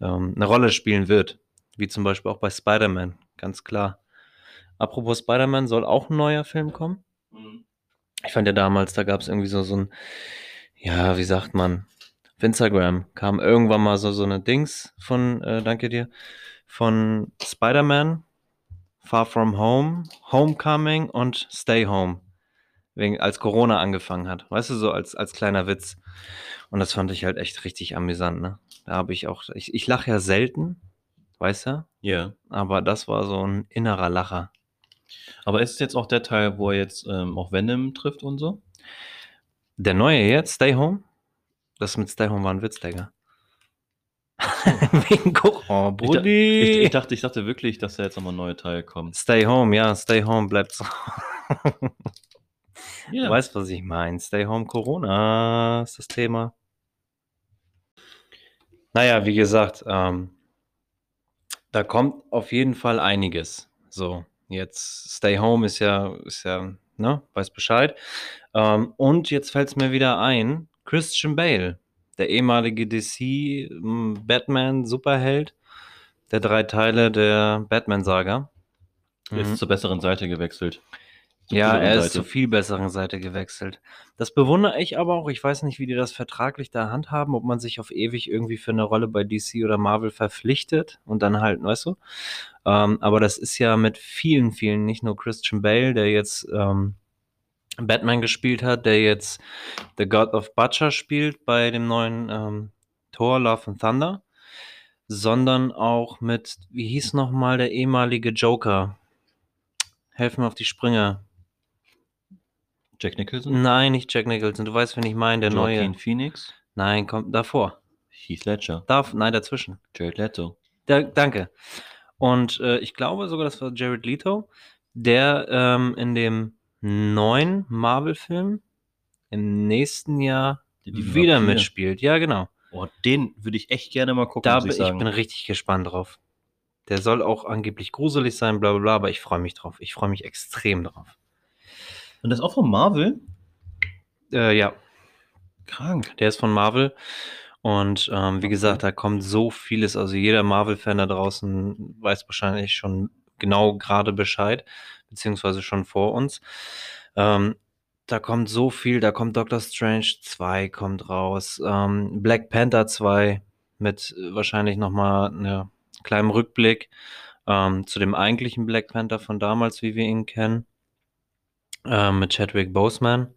ähm, eine Rolle spielen wird. Wie zum Beispiel auch bei Spider-Man, ganz klar. Apropos Spider-Man, soll auch ein neuer Film kommen? Mhm. Ich fand ja damals, da gab es irgendwie so, so ein, ja, wie sagt man, auf Instagram kam irgendwann mal so, so eine Dings von, äh, danke dir, von Spider-Man, Far From Home, Homecoming und Stay Home. Wegen, als Corona angefangen hat. Weißt du, so als, als kleiner Witz. Und das fand ich halt echt richtig amüsant, ne? Da habe ich auch, ich, ich lache ja selten, weißt du? Ja. Aber das war so ein innerer Lacher. Aber ist es jetzt auch der Teil, wo er jetzt ähm, auch Venom trifft und so? Der neue jetzt, Stay Home? Das mit Stay Home war ein Witz, Digga. Wegen Corona, Ich, da, Brudi. ich, ich, dachte, ich dachte wirklich, dass da jetzt nochmal ein neuer Teil kommt. Stay Home, ja, Stay Home bleibt so. Ja. Du weißt, was ich meine. Stay Home Corona ist das Thema. Naja, wie gesagt, ähm, da kommt auf jeden Fall einiges. So, jetzt Stay Home ist ja, ist ja, ne, weiß Bescheid. Ähm, und jetzt fällt es mir wieder ein, Christian Bale, der ehemalige DC m, Batman Superheld der drei Teile der Batman-Saga. Ist Mhm. zur besseren Seite gewechselt. Ja, er ist Seite. zur viel besseren Seite gewechselt. Das bewundere ich aber auch. Ich weiß nicht, wie die das vertraglich da handhaben, ob man sich auf ewig irgendwie für eine Rolle bei DC oder Marvel verpflichtet und dann halt, weißt du? Ähm, aber das ist ja mit vielen, vielen, nicht nur Christian Bale, der jetzt ähm, Batman gespielt hat, der jetzt The God of Butcher spielt bei dem neuen ähm, Thor Love and Thunder, sondern auch mit, wie hieß nochmal der ehemalige Joker? Helf mir auf die Sprünge. Jack Nicholson? Nein, nicht Jack Nicholson. Du weißt, wen ich meine, der Joaquin neue. Phoenix? Nein, kommt davor. Heath Ledger? Darf, nein, dazwischen. Jared Leto? Da, danke. Und äh, ich glaube sogar, das war Jared Leto, der ähm, in dem neuen Marvel-Film im nächsten Jahr Die wieder Vampire. mitspielt. Ja, genau. Oh, den würde ich echt gerne mal gucken, Da muss ich ich sagen. bin richtig gespannt drauf. Der soll auch angeblich gruselig sein, bla bla bla, aber ich freue mich drauf. Ich freue mich extrem drauf. Und das ist auch von Marvel? Äh, ja, Krank. Der ist von Marvel. Und ähm, wie gesagt, da kommt so vieles. Also jeder Marvel-Fan da draußen weiß wahrscheinlich schon genau gerade Bescheid, beziehungsweise schon vor uns. Ähm, da kommt so viel. Da kommt Doctor Strange 2 kommt raus. Ähm, Black Panther 2 mit wahrscheinlich nochmal einem kleinen Rückblick ähm, zu dem eigentlichen Black Panther von damals, wie wir ihn kennen. Ähm, mit Chadwick Boseman.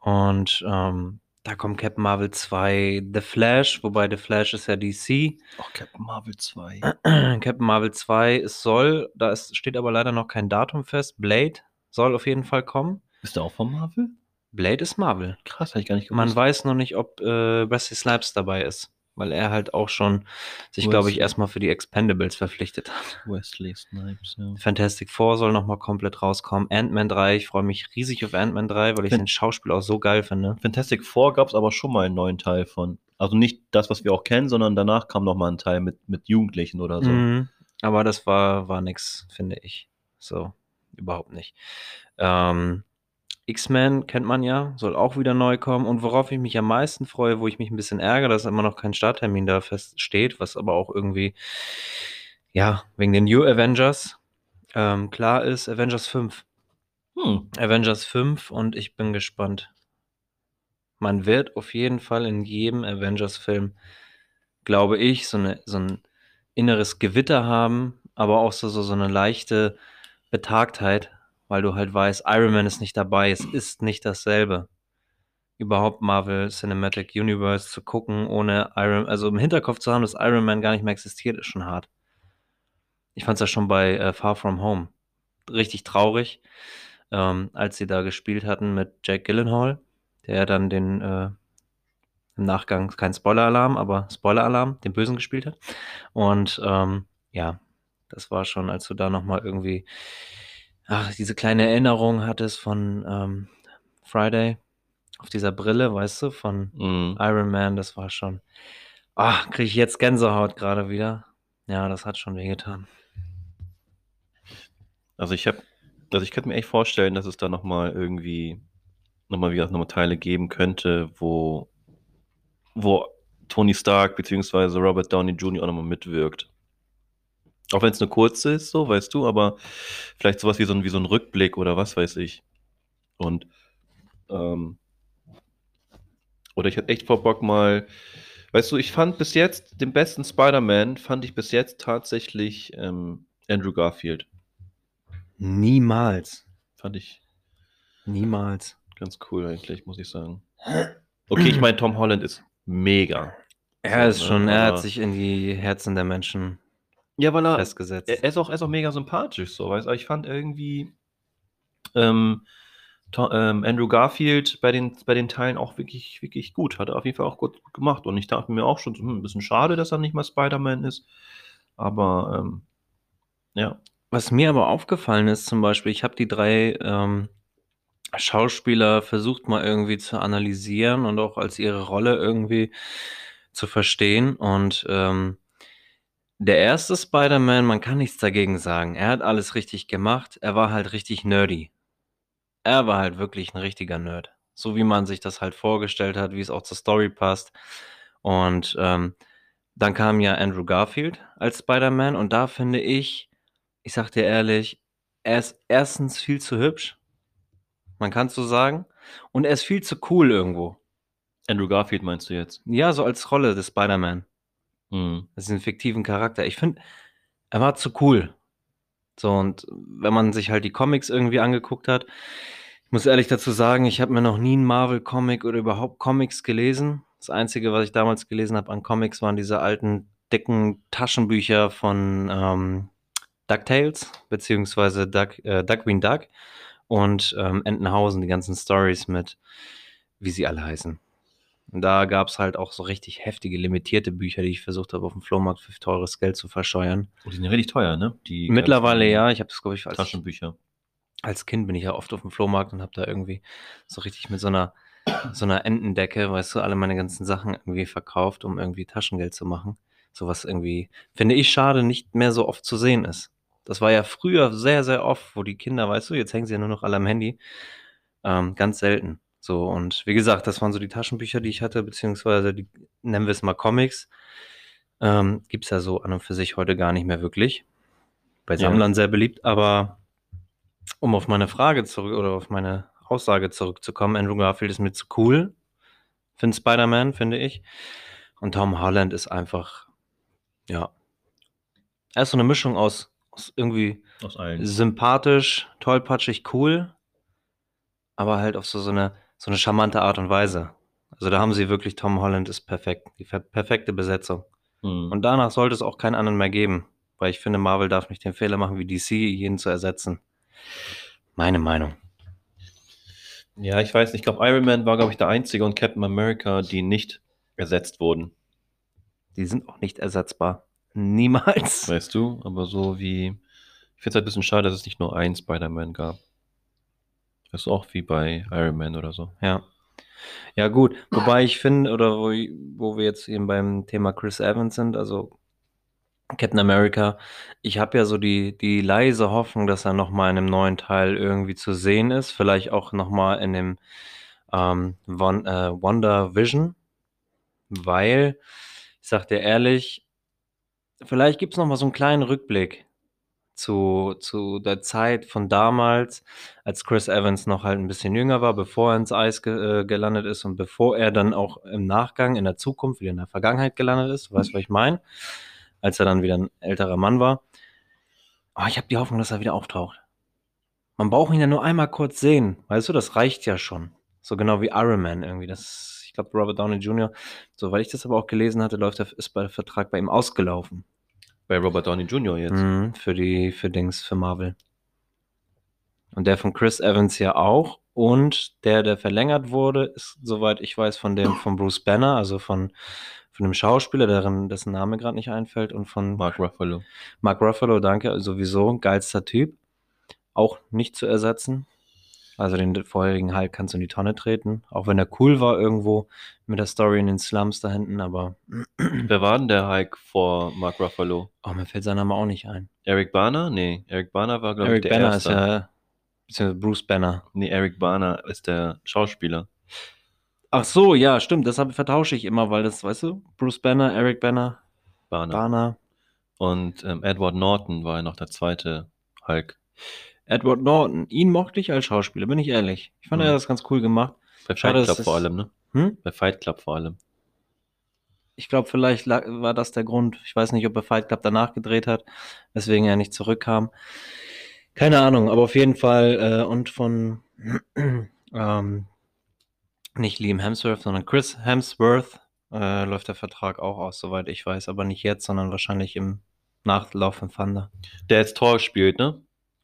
Und ähm, da kommt Captain Marvel 2, The Flash, wobei The Flash ist ja DC. Oh, Captain Marvel 2. Captain Marvel 2, es soll, da ist, steht aber leider noch kein Datum fest. Blade soll auf jeden Fall kommen. Ist der auch von Marvel? Blade ist Marvel. Krass, hätte ich gar nicht Man gewusst. weiß noch nicht, ob äh, Wesley Snipes dabei ist, weil er halt auch schon sich, glaube ich, erstmal für die Expendables verpflichtet hat. Wesley Snipes, ja. Fantastic Four soll nochmal komplett rauskommen. Ant-Man 3, ich freue mich riesig auf Ant-Man 3, weil ich Fan- den Schauspiel auch so geil finde. Fantastic Four gab es aber schon mal einen neuen Teil von. Also nicht das, was wir auch kennen, sondern danach kam noch mal ein Teil mit, mit Jugendlichen oder so. Mhm. Aber das war, war nix, finde ich. So, überhaupt nicht. Ähm, X-Men kennt man ja, soll auch wieder neu kommen. Und worauf ich mich am meisten freue, wo ich mich ein bisschen ärgere, dass immer noch kein Starttermin da feststeht, was aber auch irgendwie, ja, wegen den New Avengers ähm, klar ist, Avengers 5. Hm. Avengers 5 und ich bin gespannt. Man wird auf jeden Fall in jedem Avengers-Film, glaube ich, so, eine, so ein inneres Gewitter haben, aber auch so, so, so eine leichte Betagtheit, weil du halt weißt, Iron Man ist nicht dabei, es ist nicht dasselbe. Überhaupt Marvel Cinematic Universe zu gucken, ohne Iron, also im Hinterkopf zu haben, dass Iron Man gar nicht mehr existiert, ist schon hart. Ich fand es ja schon bei äh, Far From Home richtig traurig, ähm, als sie da gespielt hatten mit Jake Gyllenhaal, der dann den äh, im Nachgang kein Spoiler-Alarm, aber Spoiler-Alarm, den Bösen gespielt hat. Und ähm, ja, das war schon, als du da nochmal irgendwie ach, diese kleine Erinnerung hattest von ähm, Friday auf dieser Brille, weißt du, von Mhm. Iron Man, das war schon. Ah, kriege ich jetzt Gänsehaut gerade wieder. Ja, das hat schon wehgetan. Also ich habe, also ich könnte mir echt vorstellen, dass es da noch mal irgendwie, noch mal wie gesagt, noch mal Teile geben könnte, wo, wo Tony Stark beziehungsweise Robert Downey Jr. auch noch mal mitwirkt. Auch wenn es eine kurze ist, so, weißt du, aber vielleicht sowas wie so ein, wie so ein Rückblick oder was weiß ich. Und, ähm, oder ich hätte echt vor Bock mal, weißt du, ich fand bis jetzt, den besten Spider-Man fand ich bis jetzt tatsächlich ähm, Andrew Garfield. Niemals. Fand ich Niemals. ganz cool eigentlich, muss ich sagen. Okay, ich meine, Tom Holland ist mega. Er ist ne, schon, er hat sich in die Herzen der Menschen Ja, weil er, festgesetzt. er ist auch, er ist auch mega sympathisch, so, weißt du. Ich fand irgendwie, ähm, To ähm, Andrew Garfield bei den, bei den Teilen auch wirklich, wirklich gut. Hat er auf jeden Fall auch gut, gut gemacht. Und ich dachte mir auch schon, hm, ein bisschen schade, dass er nicht mal Spider-Man ist. Aber ähm, ja. Was mir aber aufgefallen ist, zum Beispiel, ich habe die drei ähm, Schauspieler versucht mal irgendwie zu analysieren und auch als ihre Rolle irgendwie zu verstehen. Und ähm, der erste Spider-Man, man kann nichts dagegen sagen. Er hat alles richtig gemacht. Er war halt richtig nerdy. Er war halt wirklich ein richtiger Nerd. So wie man sich das halt vorgestellt hat, wie es auch zur Story passt. Und ähm, dann kam ja Andrew Garfield als Spider-Man und da finde ich, ich sag dir ehrlich, er ist erstens viel zu hübsch. Man kann es so sagen. Und er ist viel zu cool irgendwo. Andrew Garfield meinst du jetzt? Ja, so als Rolle des Spider-Man. Hm. Das ist ein fiktiven Charakter. Ich finde, er war zu cool. So, und wenn man sich halt die Comics irgendwie angeguckt hat, ich muss ehrlich dazu sagen, ich habe mir noch nie einen Marvel-Comic oder überhaupt Comics gelesen. Das Einzige, was ich damals gelesen habe an Comics, waren diese alten, dicken Taschenbücher von ähm, DuckTales, beziehungsweise Duck, äh, Duckwing Duck und ähm, Entenhausen, die ganzen Stories mit, wie sie alle heißen. Und da gab es halt auch so richtig heftige, limitierte Bücher, die ich versucht habe, auf dem Flohmarkt für teures Geld zu verscheuern. Oh, die sind ja richtig teuer, ne? Die Mittlerweile ja, ich habe das, glaube ich, als, Taschenbücher. als Kind bin ich ja oft auf dem Flohmarkt und habe da irgendwie so richtig mit so einer, so einer Entendecke, weißt du, alle meine ganzen Sachen irgendwie verkauft, um irgendwie Taschengeld zu machen. Sowas irgendwie, finde ich schade, nicht mehr so oft zu sehen ist. Das war ja früher sehr, sehr oft, wo die Kinder, weißt du, jetzt hängen sie ja nur noch alle am Handy. Ähm, ganz selten. So, und wie gesagt, das waren so die Taschenbücher, die ich hatte, beziehungsweise die, nennen wir es mal Comics. Ähm, Gibt es ja so an und für sich heute gar nicht mehr wirklich. Bei Ja. Sammlern sehr beliebt, aber um auf meine Frage zurück oder auf meine Aussage zurückzukommen, Andrew Garfield ist mir zu cool für Spider-Man, finde ich. Und Tom Holland ist einfach, ja, er ist so eine Mischung aus, aus irgendwie Aus sympathisch, tollpatschig, cool, aber halt auf so, so, eine, so eine charmante Art und Weise. Also da haben sie wirklich, Tom Holland ist perfekt, die per- perfekte Besetzung. Hm. Und danach sollte es auch keinen anderen mehr geben, weil ich finde, Marvel darf nicht den Fehler machen, wie DC, jeden zu ersetzen. Meine Meinung. Ja, ich weiß nicht. Ich glaube, Iron Man war, glaube ich, der einzige und Captain America, die nicht ersetzt wurden. Die sind auch nicht ersetzbar. Niemals. Weißt du? Aber so wie. Ich finde es halt ein bisschen schade, dass es nicht nur einen Spider-Man gab. Ist auch wie bei Iron Man oder so. Ja. Ja, gut. Wobei ich finde, oder wo, wo wir jetzt eben beim Thema Chris Evans sind, also Captain America, ich habe ja so die, die leise Hoffnung, dass er nochmal in einem neuen Teil irgendwie zu sehen ist. Vielleicht auch nochmal in dem ähm, Won äh, Wonder Vision. Weil, ich sag dir ehrlich, vielleicht gibt es nochmal so einen kleinen Rückblick zu, zu der Zeit von damals, als Chris Evans noch halt ein bisschen jünger war, bevor er ins Eis ge äh, gelandet ist und bevor er dann auch im Nachgang in der Zukunft wieder in der Vergangenheit gelandet ist. Weißt du, was ich meine? Als er dann wieder ein älterer Mann war. Aber ich habe die Hoffnung, dass er wieder auftaucht. Man braucht ihn ja nur einmal kurz sehen. Weißt du, das reicht ja schon. So genau wie Iron Man irgendwie. Das, ich glaube, Robert Downey Jr., soweit ich das aber auch gelesen hatte, läuft der, ist der Vertrag bei ihm ausgelaufen. Bei Robert Downey Jr. jetzt. Mhm, für die, für Dings, für Marvel. Und der von Chris Evans ja auch. Und der, der verlängert wurde, ist, soweit ich weiß, von dem von Bruce Banner, also von, von dem Schauspieler, deren, dessen Name gerade nicht einfällt, und von Mark Ruffalo. Mark Ruffalo, danke, sowieso geilster Typ. Auch nicht zu ersetzen. Also den vorherigen Hulk kannst du in die Tonne treten. Auch wenn er cool war irgendwo mit der Story in den Slums da hinten, aber Wer war denn der Hulk vor Mark Ruffalo? oh, mir fällt sein Name auch nicht ein. Eric Bana? Nee, Eric Bana war, glaube ich, Eric der Banner erste. ist ja, beziehungsweise Bruce Banner. Nee, Eric Bana ist der Schauspieler. Ach so, ja, stimmt. Das hab, vertausche ich immer, weil das, weißt du, Bruce Banner, Eric Banner, Bana. Banner, Und ähm, Edward Norton war ja noch der zweite Hulk. Edward Norton. Ihn mochte ich als Schauspieler, bin ich ehrlich. Ich fand, Mhm. er hat das ganz cool gemacht. Bei Schade, Fight dass Club vor allem, ne? Hm? Bei Fight Club vor allem. Ich glaube, vielleicht lag, war das der Grund. Ich weiß nicht, ob er Fight Club danach gedreht hat, weswegen er nicht zurückkam. Keine Ahnung, aber auf jeden Fall äh, und von ähm, nicht Liam Hemsworth, sondern Chris Hemsworth äh, läuft der Vertrag auch aus, soweit ich weiß, aber nicht jetzt, sondern wahrscheinlich im Nachlauf im Thunder. Der jetzt Tor spielt, ne?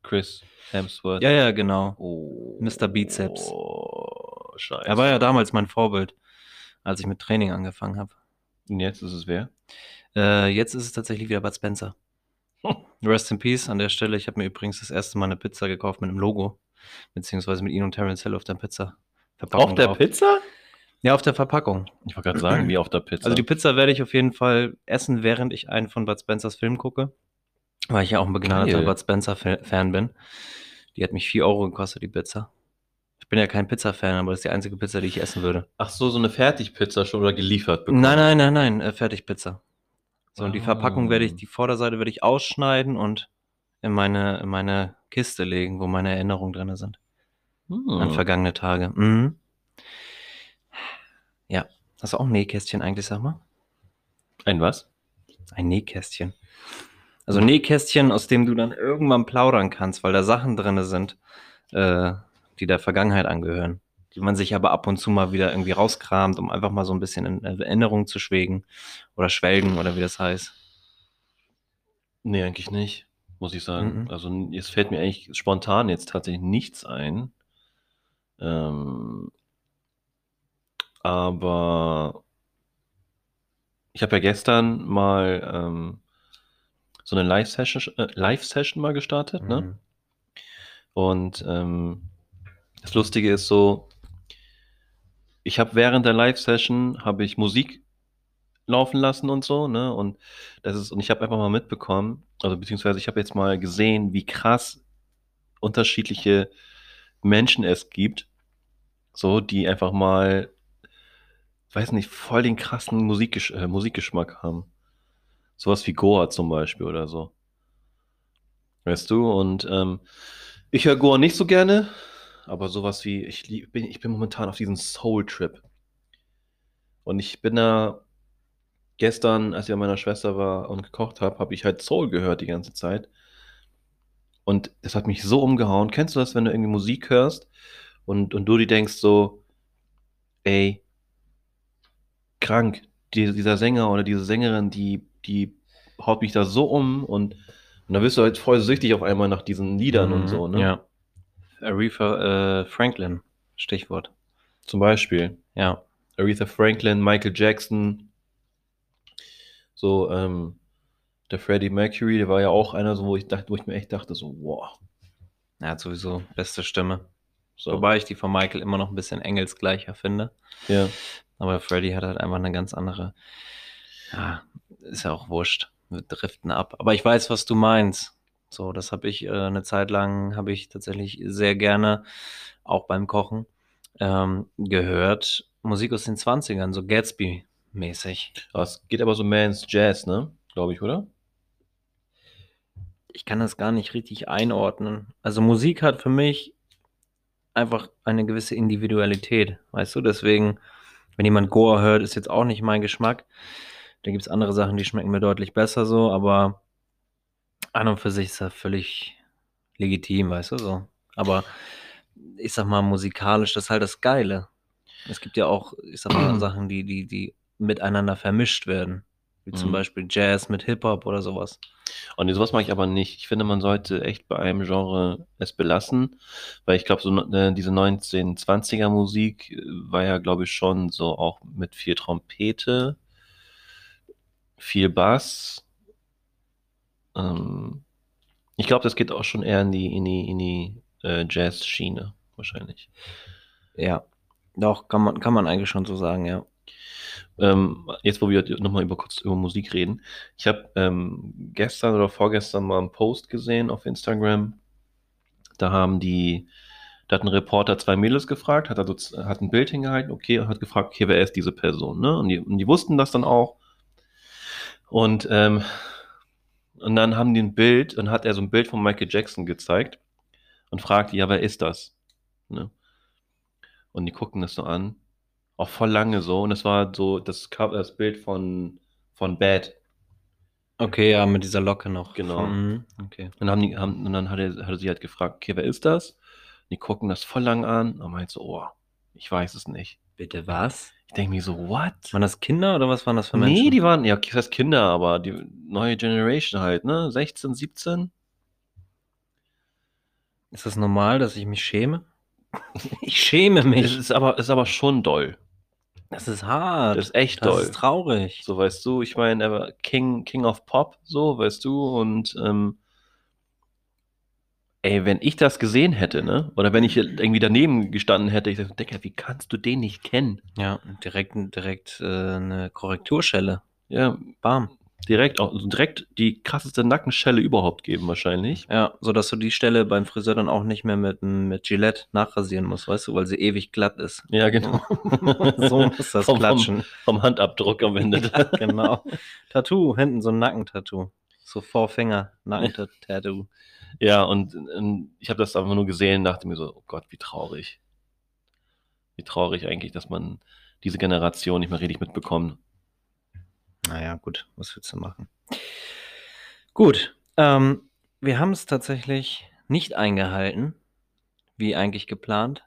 Chris Hemsworth. Ja, ja, genau. Oh. Mr. Bizeps. Oh, scheiße. Er war ja damals mein Vorbild, als ich mit Training angefangen habe. Und jetzt ist es wer? Äh, jetzt ist es tatsächlich wieder Bud Spencer. Rest in Peace an der Stelle. Ich habe mir übrigens das erste Mal eine Pizza gekauft mit einem Logo, beziehungsweise mit ihm und Terence Hill auf der Pizza. Auf der drauf. Pizza? Ja, auf der Verpackung. Ich wollte gerade sagen, wie auf der Pizza. Also die Pizza werde ich auf jeden Fall essen, während ich einen von Bud Spencers Film gucke, weil ich ja auch ein begnadeter. Bud Spencer-Fan bin. Die hat mich 4 Euro gekostet, die Pizza. Ich bin ja kein Pizza-Fan, aber das ist die einzige Pizza, die ich essen würde. Ach so, so eine Fertigpizza schon oder geliefert bekommen? Nein, nein, nein, nein, äh, Fertigpizza. So, und die Ah. Verpackung werde ich, die Vorderseite werde ich ausschneiden und in meine, in meine Kiste legen, wo meine Erinnerungen drin sind. Hm. An vergangene Tage. Mhm. Ja. Hast du auch ein Nähkästchen eigentlich, sag mal? Ein was? Ein Nähkästchen. Also Nähkästchen, aus dem du dann irgendwann plaudern kannst, weil da Sachen drin sind, äh, die der Vergangenheit angehören. Die man sich aber ab und zu mal wieder irgendwie rauskramt, um einfach mal so ein bisschen in Erinnerung zu schwelgen oder schwelgen oder wie das heißt. Nee, eigentlich nicht, muss ich sagen. Mhm. Also es fällt mir eigentlich spontan jetzt tatsächlich nichts ein. Ähm, aber ich habe ja gestern mal ähm, so eine Live-Session äh, Live-Session mal gestartet, ne? Mhm. Und ähm, das Lustige ist so, ich habe während der Live-Session habe ich Musik laufen lassen und so, ne? Und das ist, und ich habe einfach mal mitbekommen, also beziehungsweise ich habe jetzt mal gesehen, wie krass unterschiedliche Menschen es gibt, so, die einfach mal, weiß nicht, voll den krassen Musikgesch äh, Musikgeschmack haben. Sowas wie Goa zum Beispiel oder so. Weißt du, und ähm, ich höre Goa nicht so gerne, aber sowas wie, ich, lieb- bin, ich bin momentan auf diesem Soul-Trip. Und ich bin da gestern, als ich bei meiner Schwester war und gekocht habe, habe ich halt Soul gehört die ganze Zeit. Und das hat mich so umgehauen. Kennst du das, wenn du irgendwie Musik hörst und, und du dir denkst so, ey, krank, die, dieser Sänger oder diese Sängerin, die, die haut mich da so um und, und dann wirst du halt voll süchtig auf einmal nach diesen Liedern und Mhm, so, ne? Ja. Aretha äh, Franklin, Stichwort. Zum Beispiel. Ja. Aretha Franklin, Michael Jackson, so, ähm, der Freddie Mercury, der war ja auch einer, so, wo ich dachte, wo ich mir echt dachte, so, wow. Er hat sowieso beste Stimme. So, Wobei ich die von Michael immer noch ein bisschen engelsgleicher finde. ja. Aber Freddy hat halt einfach eine ganz andere. Ja, ist ja auch wurscht. Wir driften ab. Aber ich weiß, was du meinst. So, das habe ich äh, eine Zeit lang, habe ich tatsächlich sehr gerne, auch beim Kochen, ähm, gehört. Musik aus den 20ern, so Gatsby-mäßig. Es geht aber so mehr ins Jazz, ne? Glaube ich, oder? Ich kann das gar nicht richtig einordnen. Also Musik hat für mich einfach eine gewisse Individualität, weißt du? Deswegen, wenn jemand Goa hört, ist jetzt auch nicht mein Geschmack. Da gibt es andere Sachen, die schmecken mir deutlich besser so, aber an und für sich ist das völlig legitim, weißt du so. Aber ich sag mal, musikalisch, das ist halt das Geile. Es gibt ja auch, ich sag mal, Sachen, die, die, die miteinander vermischt werden. Wie zum Mhm. Beispiel Jazz mit Hip-Hop oder sowas. Und sowas mache ich aber nicht. Ich finde, man sollte echt bei einem Genre es belassen, weil ich glaube, so äh, diese 1920er Musik äh, war ja, glaube ich, schon so auch mit viel Trompete, viel Bass. Ähm, ich glaube, das geht auch schon eher in die, in die, in die äh, Jazz-Schiene, wahrscheinlich. Ja, doch, kann man, kann man eigentlich schon so sagen, ja. Ähm, jetzt, wo wir nochmal über, kurz über Musik reden. Ich habe ähm, gestern oder vorgestern mal einen Post gesehen auf Instagram. Da haben die, da hat ein Reporter zwei Mädels gefragt, hat, also, hat ein Bild hingehalten, okay, und hat gefragt, okay, wer ist diese Person, ne? Und die, und die wussten das dann auch. Und, ähm, und dann haben die ein Bild, und hat er so ein Bild von Michael Jackson gezeigt und fragt, ja, wer ist das? Ne? Und die gucken das so an. Auch voll lange so. Und es war so das, das Bild von, von Bad. Okay, ja, mit dieser Locke noch. Genau. Mhm, okay. Und, haben die, haben, und dann hat er, hat er sie halt gefragt, okay, wer ist das? Und die gucken das voll lang an und meint so, oh, ich weiß es nicht. Bitte was? Ich denke mir so, what? Waren das Kinder oder was waren das für Menschen? Nee, die waren, ja, das heißt Kinder, aber die neue Generation halt, ne? 16, 17? Ist das normal, dass ich mich schäme? ich schäme Es mich. ist aber, ist aber schon doll. Das ist hart. Das ist echt das doll. ist traurig. So, weißt du, ich meine, er war King, King of Pop, so, weißt du, und ähm, ey, wenn ich das gesehen hätte, ne, oder wenn ich irgendwie daneben gestanden hätte, ich dachte, Decker, wie kannst du den nicht kennen? Ja, direkt, direkt äh, eine Korrekturschelle. Ja, Bam. direkt, also direkt die krasseste Nackenschelle überhaupt geben, wahrscheinlich. Ja, sodass du die Stelle beim Friseur dann auch nicht mehr mit, mit Gillette nachrasieren musst, weißt du, weil sie ewig glatt ist. Ja, genau. so muss das Vom- vom- klatschen. Vom Handabdruck am Ende. genau. Tattoo, hinten so ein Nackentattoo. So Vorfinger, Nackentattoo. Ja, und, und ich habe das einfach nur gesehen und dachte mir so, oh Gott, wie traurig. Wie traurig eigentlich, dass man diese Generation nicht mehr richtig mitbekommt. Naja, gut, was willst du machen? Gut, ähm, wir haben es tatsächlich nicht eingehalten, wie eigentlich geplant.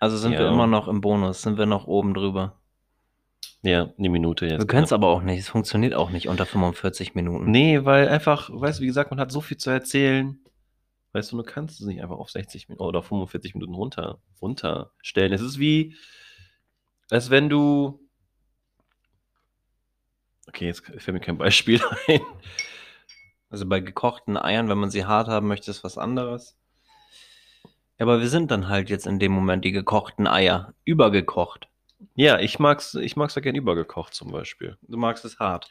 Also sind wir Ja. immer noch im Bonus, sind wir noch oben drüber. Ja, eine Minute jetzt. Wir können es aber auch nicht, es funktioniert auch nicht unter 45 Minuten. Nee, weil einfach, weißt du, wie gesagt, man hat so viel zu erzählen. Weißt du, du kannst es nicht einfach auf 60 Minuten oder 45 Minuten runter, runterstellen. Es ist wie, als wenn du. Okay, jetzt fällt mir kein Beispiel ein. Also bei gekochten Eiern, wenn man sie hart haben möchte, ist was anderes. Ja, aber wir sind dann halt jetzt in dem Moment die gekochten Eier. Übergekocht. Ja, ich mag's, ich mag's ja gern übergekocht zum Beispiel. Du magst es hart.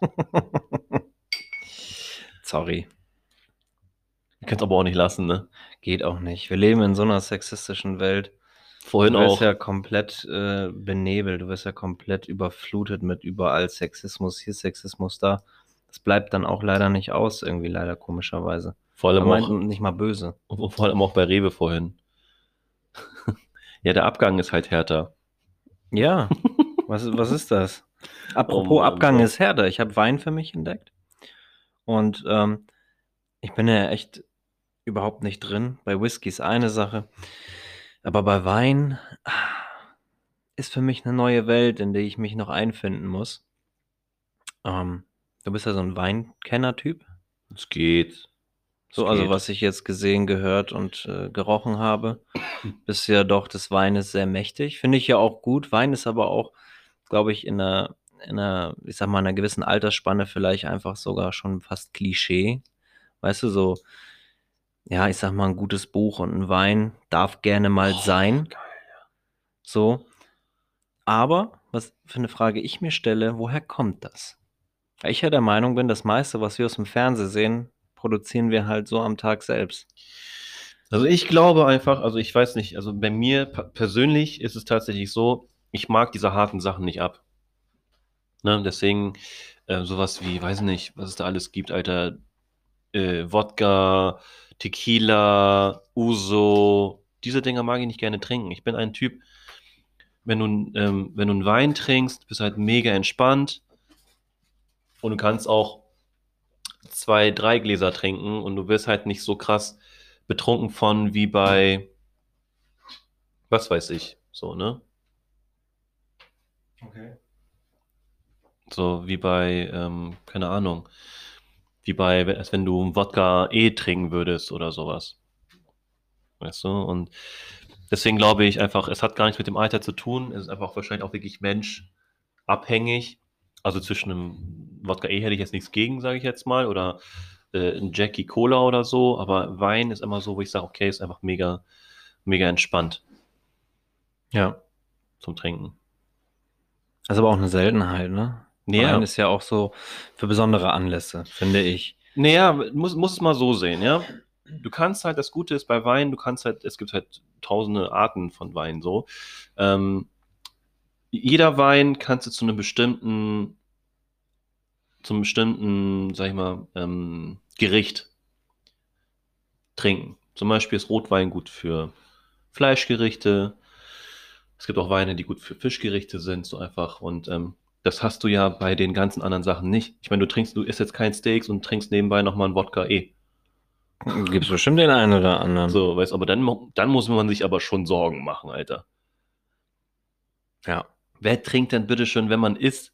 Sorry. Ich kann's aber auch nicht lassen, ne? Geht auch nicht. Wir leben in so einer sexistischen Welt. Vorhin du wirst auch. ja komplett äh, benebelt, du wirst ja komplett überflutet mit überall Sexismus, hier Sexismus, da. Das bleibt dann auch leider nicht aus, irgendwie leider komischerweise. Vor allem, auch, nicht mal böse. vor allem auch bei Rewe vorhin. Ja, der Abgang ist halt härter. Ja, was, was ist das? Apropos Oh Mann, Abgang so. ist härter. Ich habe Wein für mich entdeckt. Und ähm, ich bin ja echt überhaupt nicht drin. Bei Whisky ist eine Sache. Aber bei Wein ah, ist für mich eine neue Welt, in die ich mich noch einfinden muss. Ähm, du bist ja so ein Weinkenner-Typ. Es geht. So, also was ich jetzt gesehen, gehört und äh, gerochen habe, bist ja doch des Weines sehr mächtig. Finde ich ja auch gut. Wein ist aber auch, glaube ich, in einer, in einer, ich sag mal, einer gewissen Altersspanne vielleicht einfach sogar schon fast Klischee. Weißt du, so, ja, ich sag mal, ein gutes Buch und ein Wein darf gerne mal Oh, sein. geil. So. Aber, was für eine Frage ich mir stelle, woher kommt das? Weil ich ja der Meinung bin, das meiste, was wir aus dem Fernsehen sehen, produzieren wir halt so am Tag selbst. Also ich glaube einfach, also ich weiß nicht, also bei mir persönlich ist es tatsächlich so, ich mag diese harten Sachen nicht ab. Ne, deswegen äh, sowas wie, weiß nicht, was es da alles gibt, Alter, äh, Wodka, Tequila, Uso, diese Dinger mag ich nicht gerne trinken. Ich bin ein Typ, wenn du, ähm, wenn du einen Wein trinkst, bist du halt mega entspannt und du kannst auch zwei, drei Gläser trinken und du wirst halt nicht so krass betrunken von wie bei, was weiß ich, so, ne? Okay. So wie bei, ähm, keine Ahnung, wie bei, als wenn du Wodka E trinken würdest oder sowas. Weißt du? Und deswegen glaube ich einfach, es hat gar nichts mit dem Alter zu tun. Es ist einfach wahrscheinlich auch wirklich menschabhängig. Also zwischen einem Wodka E hätte ich jetzt nichts gegen, sage ich jetzt mal, oder äh, ein Jackie Cola oder so. Aber Wein ist immer so, wo ich sage, okay, ist einfach mega, mega entspannt Ja. zum Trinken. Das ist aber auch eine Seltenheit, ne? Ja. Wein ist ja auch so für besondere Anlässe, finde ich. Naja, muss, muss es mal so sehen, ja. Du kannst halt, das Gute ist bei Wein, du kannst halt, es gibt halt tausende Arten von Wein so. Ähm, jeder Wein kannst du zu einem bestimmten, zum bestimmten, sag ich mal, ähm, Gericht trinken. Zum Beispiel ist Rotwein gut für Fleischgerichte. Es gibt auch Weine, die gut für Fischgerichte sind, so einfach. Und ähm, das hast du ja bei den ganzen anderen Sachen nicht. Ich meine, du trinkst, du isst jetzt kein Steaks und trinkst nebenbei nochmal einen Wodka eh. Gibt es bestimmt den einen oder anderen. So, weißt aber dann, dann muss man sich aber schon Sorgen machen, Alter. Ja. Wer trinkt denn bitte schon, wenn man isst,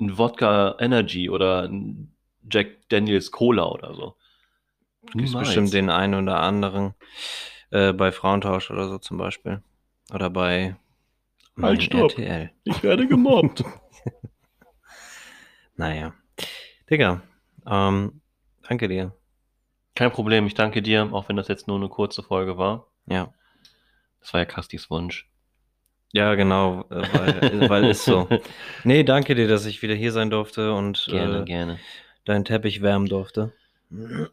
ein Wodka Energy oder ein Jack Daniels Cola oder so? Gibt bestimmt den einen oder anderen äh, bei Frauentausch oder so zum Beispiel. Oder bei Halt, stopp. RTL. Ich werde gemobbt. Naja. Digga, ähm, danke dir. Kein Problem, ich danke dir, auch wenn das jetzt nur eine kurze Folge war. Ja. Das war ja Kastis Wunsch. Ja, genau, äh, weil, weil ist so. Nee, danke dir, dass ich wieder hier sein durfte und Gerne, äh, gerne. deinen Teppich wärmen durfte.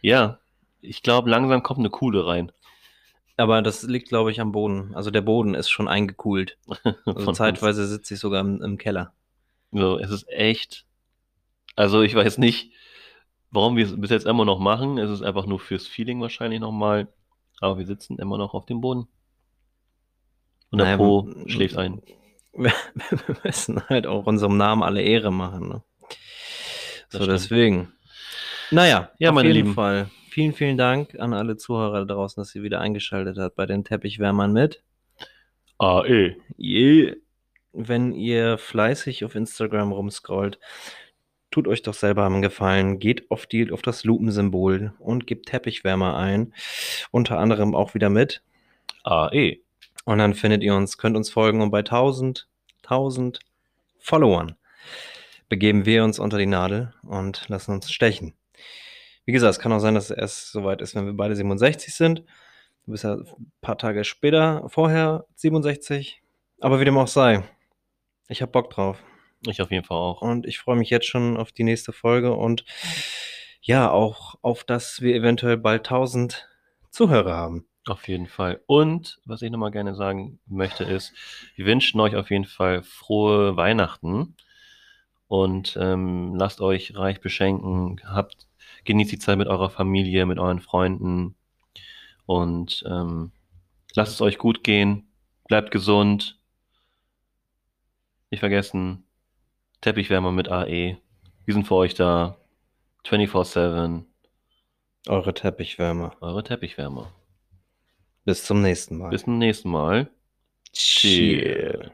Ja, ich glaube, langsam kommt eine Kuhle rein. Aber das liegt, glaube ich, am Boden. Also der Boden ist schon eingekühlt. Also zeitweise sitze ich sogar im, im Keller. So, es ist echt. Also, ich weiß nicht, warum wir es bis jetzt immer noch machen. Es ist einfach nur fürs Feeling wahrscheinlich nochmal. Aber wir sitzen immer noch auf dem Boden. Und der Naja, Po schläft ein. Wir, wir müssen halt auch unserem Namen alle Ehre machen. Ne? So, stimmt. deswegen. Naja, Ja, auf meine jeden Lieben. Fall. Vielen, vielen Dank an alle Zuhörer da draußen, dass ihr wieder eingeschaltet habt bei den Teppichwärmern mit. Eh. Yeah. Wenn ihr fleißig auf Instagram rumscrollt, tut euch doch selber einen Gefallen. Geht auf, die, auf das Lupensymbol und gebt Teppichwärmer ein. Unter anderem auch wieder mit. Ah, eh. Und dann findet ihr uns, könnt uns folgen und bei 1000, 1000 Followern begeben wir uns unter die Nadel und lassen uns stechen. Wie gesagt, es kann auch sein, dass es erst soweit ist, wenn wir beide 67 sind. Du bist ja ein paar Tage später, vorher 67. Aber wie dem auch sei, ich habe Bock drauf. Ich auf jeden Fall auch. Und ich freue mich jetzt schon auf die nächste Folge und ja, auch auf, dass wir eventuell bald 1000 Zuhörer haben. Auf jeden Fall. Und was ich nochmal gerne sagen möchte, ist, wir wünschen euch auf jeden Fall frohe Weihnachten und ähm, lasst euch reich beschenken. Habt, genießt die Zeit mit eurer Familie, mit euren Freunden und ähm, lasst es euch gut gehen. Bleibt gesund. Nicht vergessen, Teppichwärmer mit AE. Wir sind für euch da. 24-7. Eure Teppichwärmer. Eure Teppichwärmer. Bis zum nächsten Mal. Bis zum nächsten Mal. Cheer.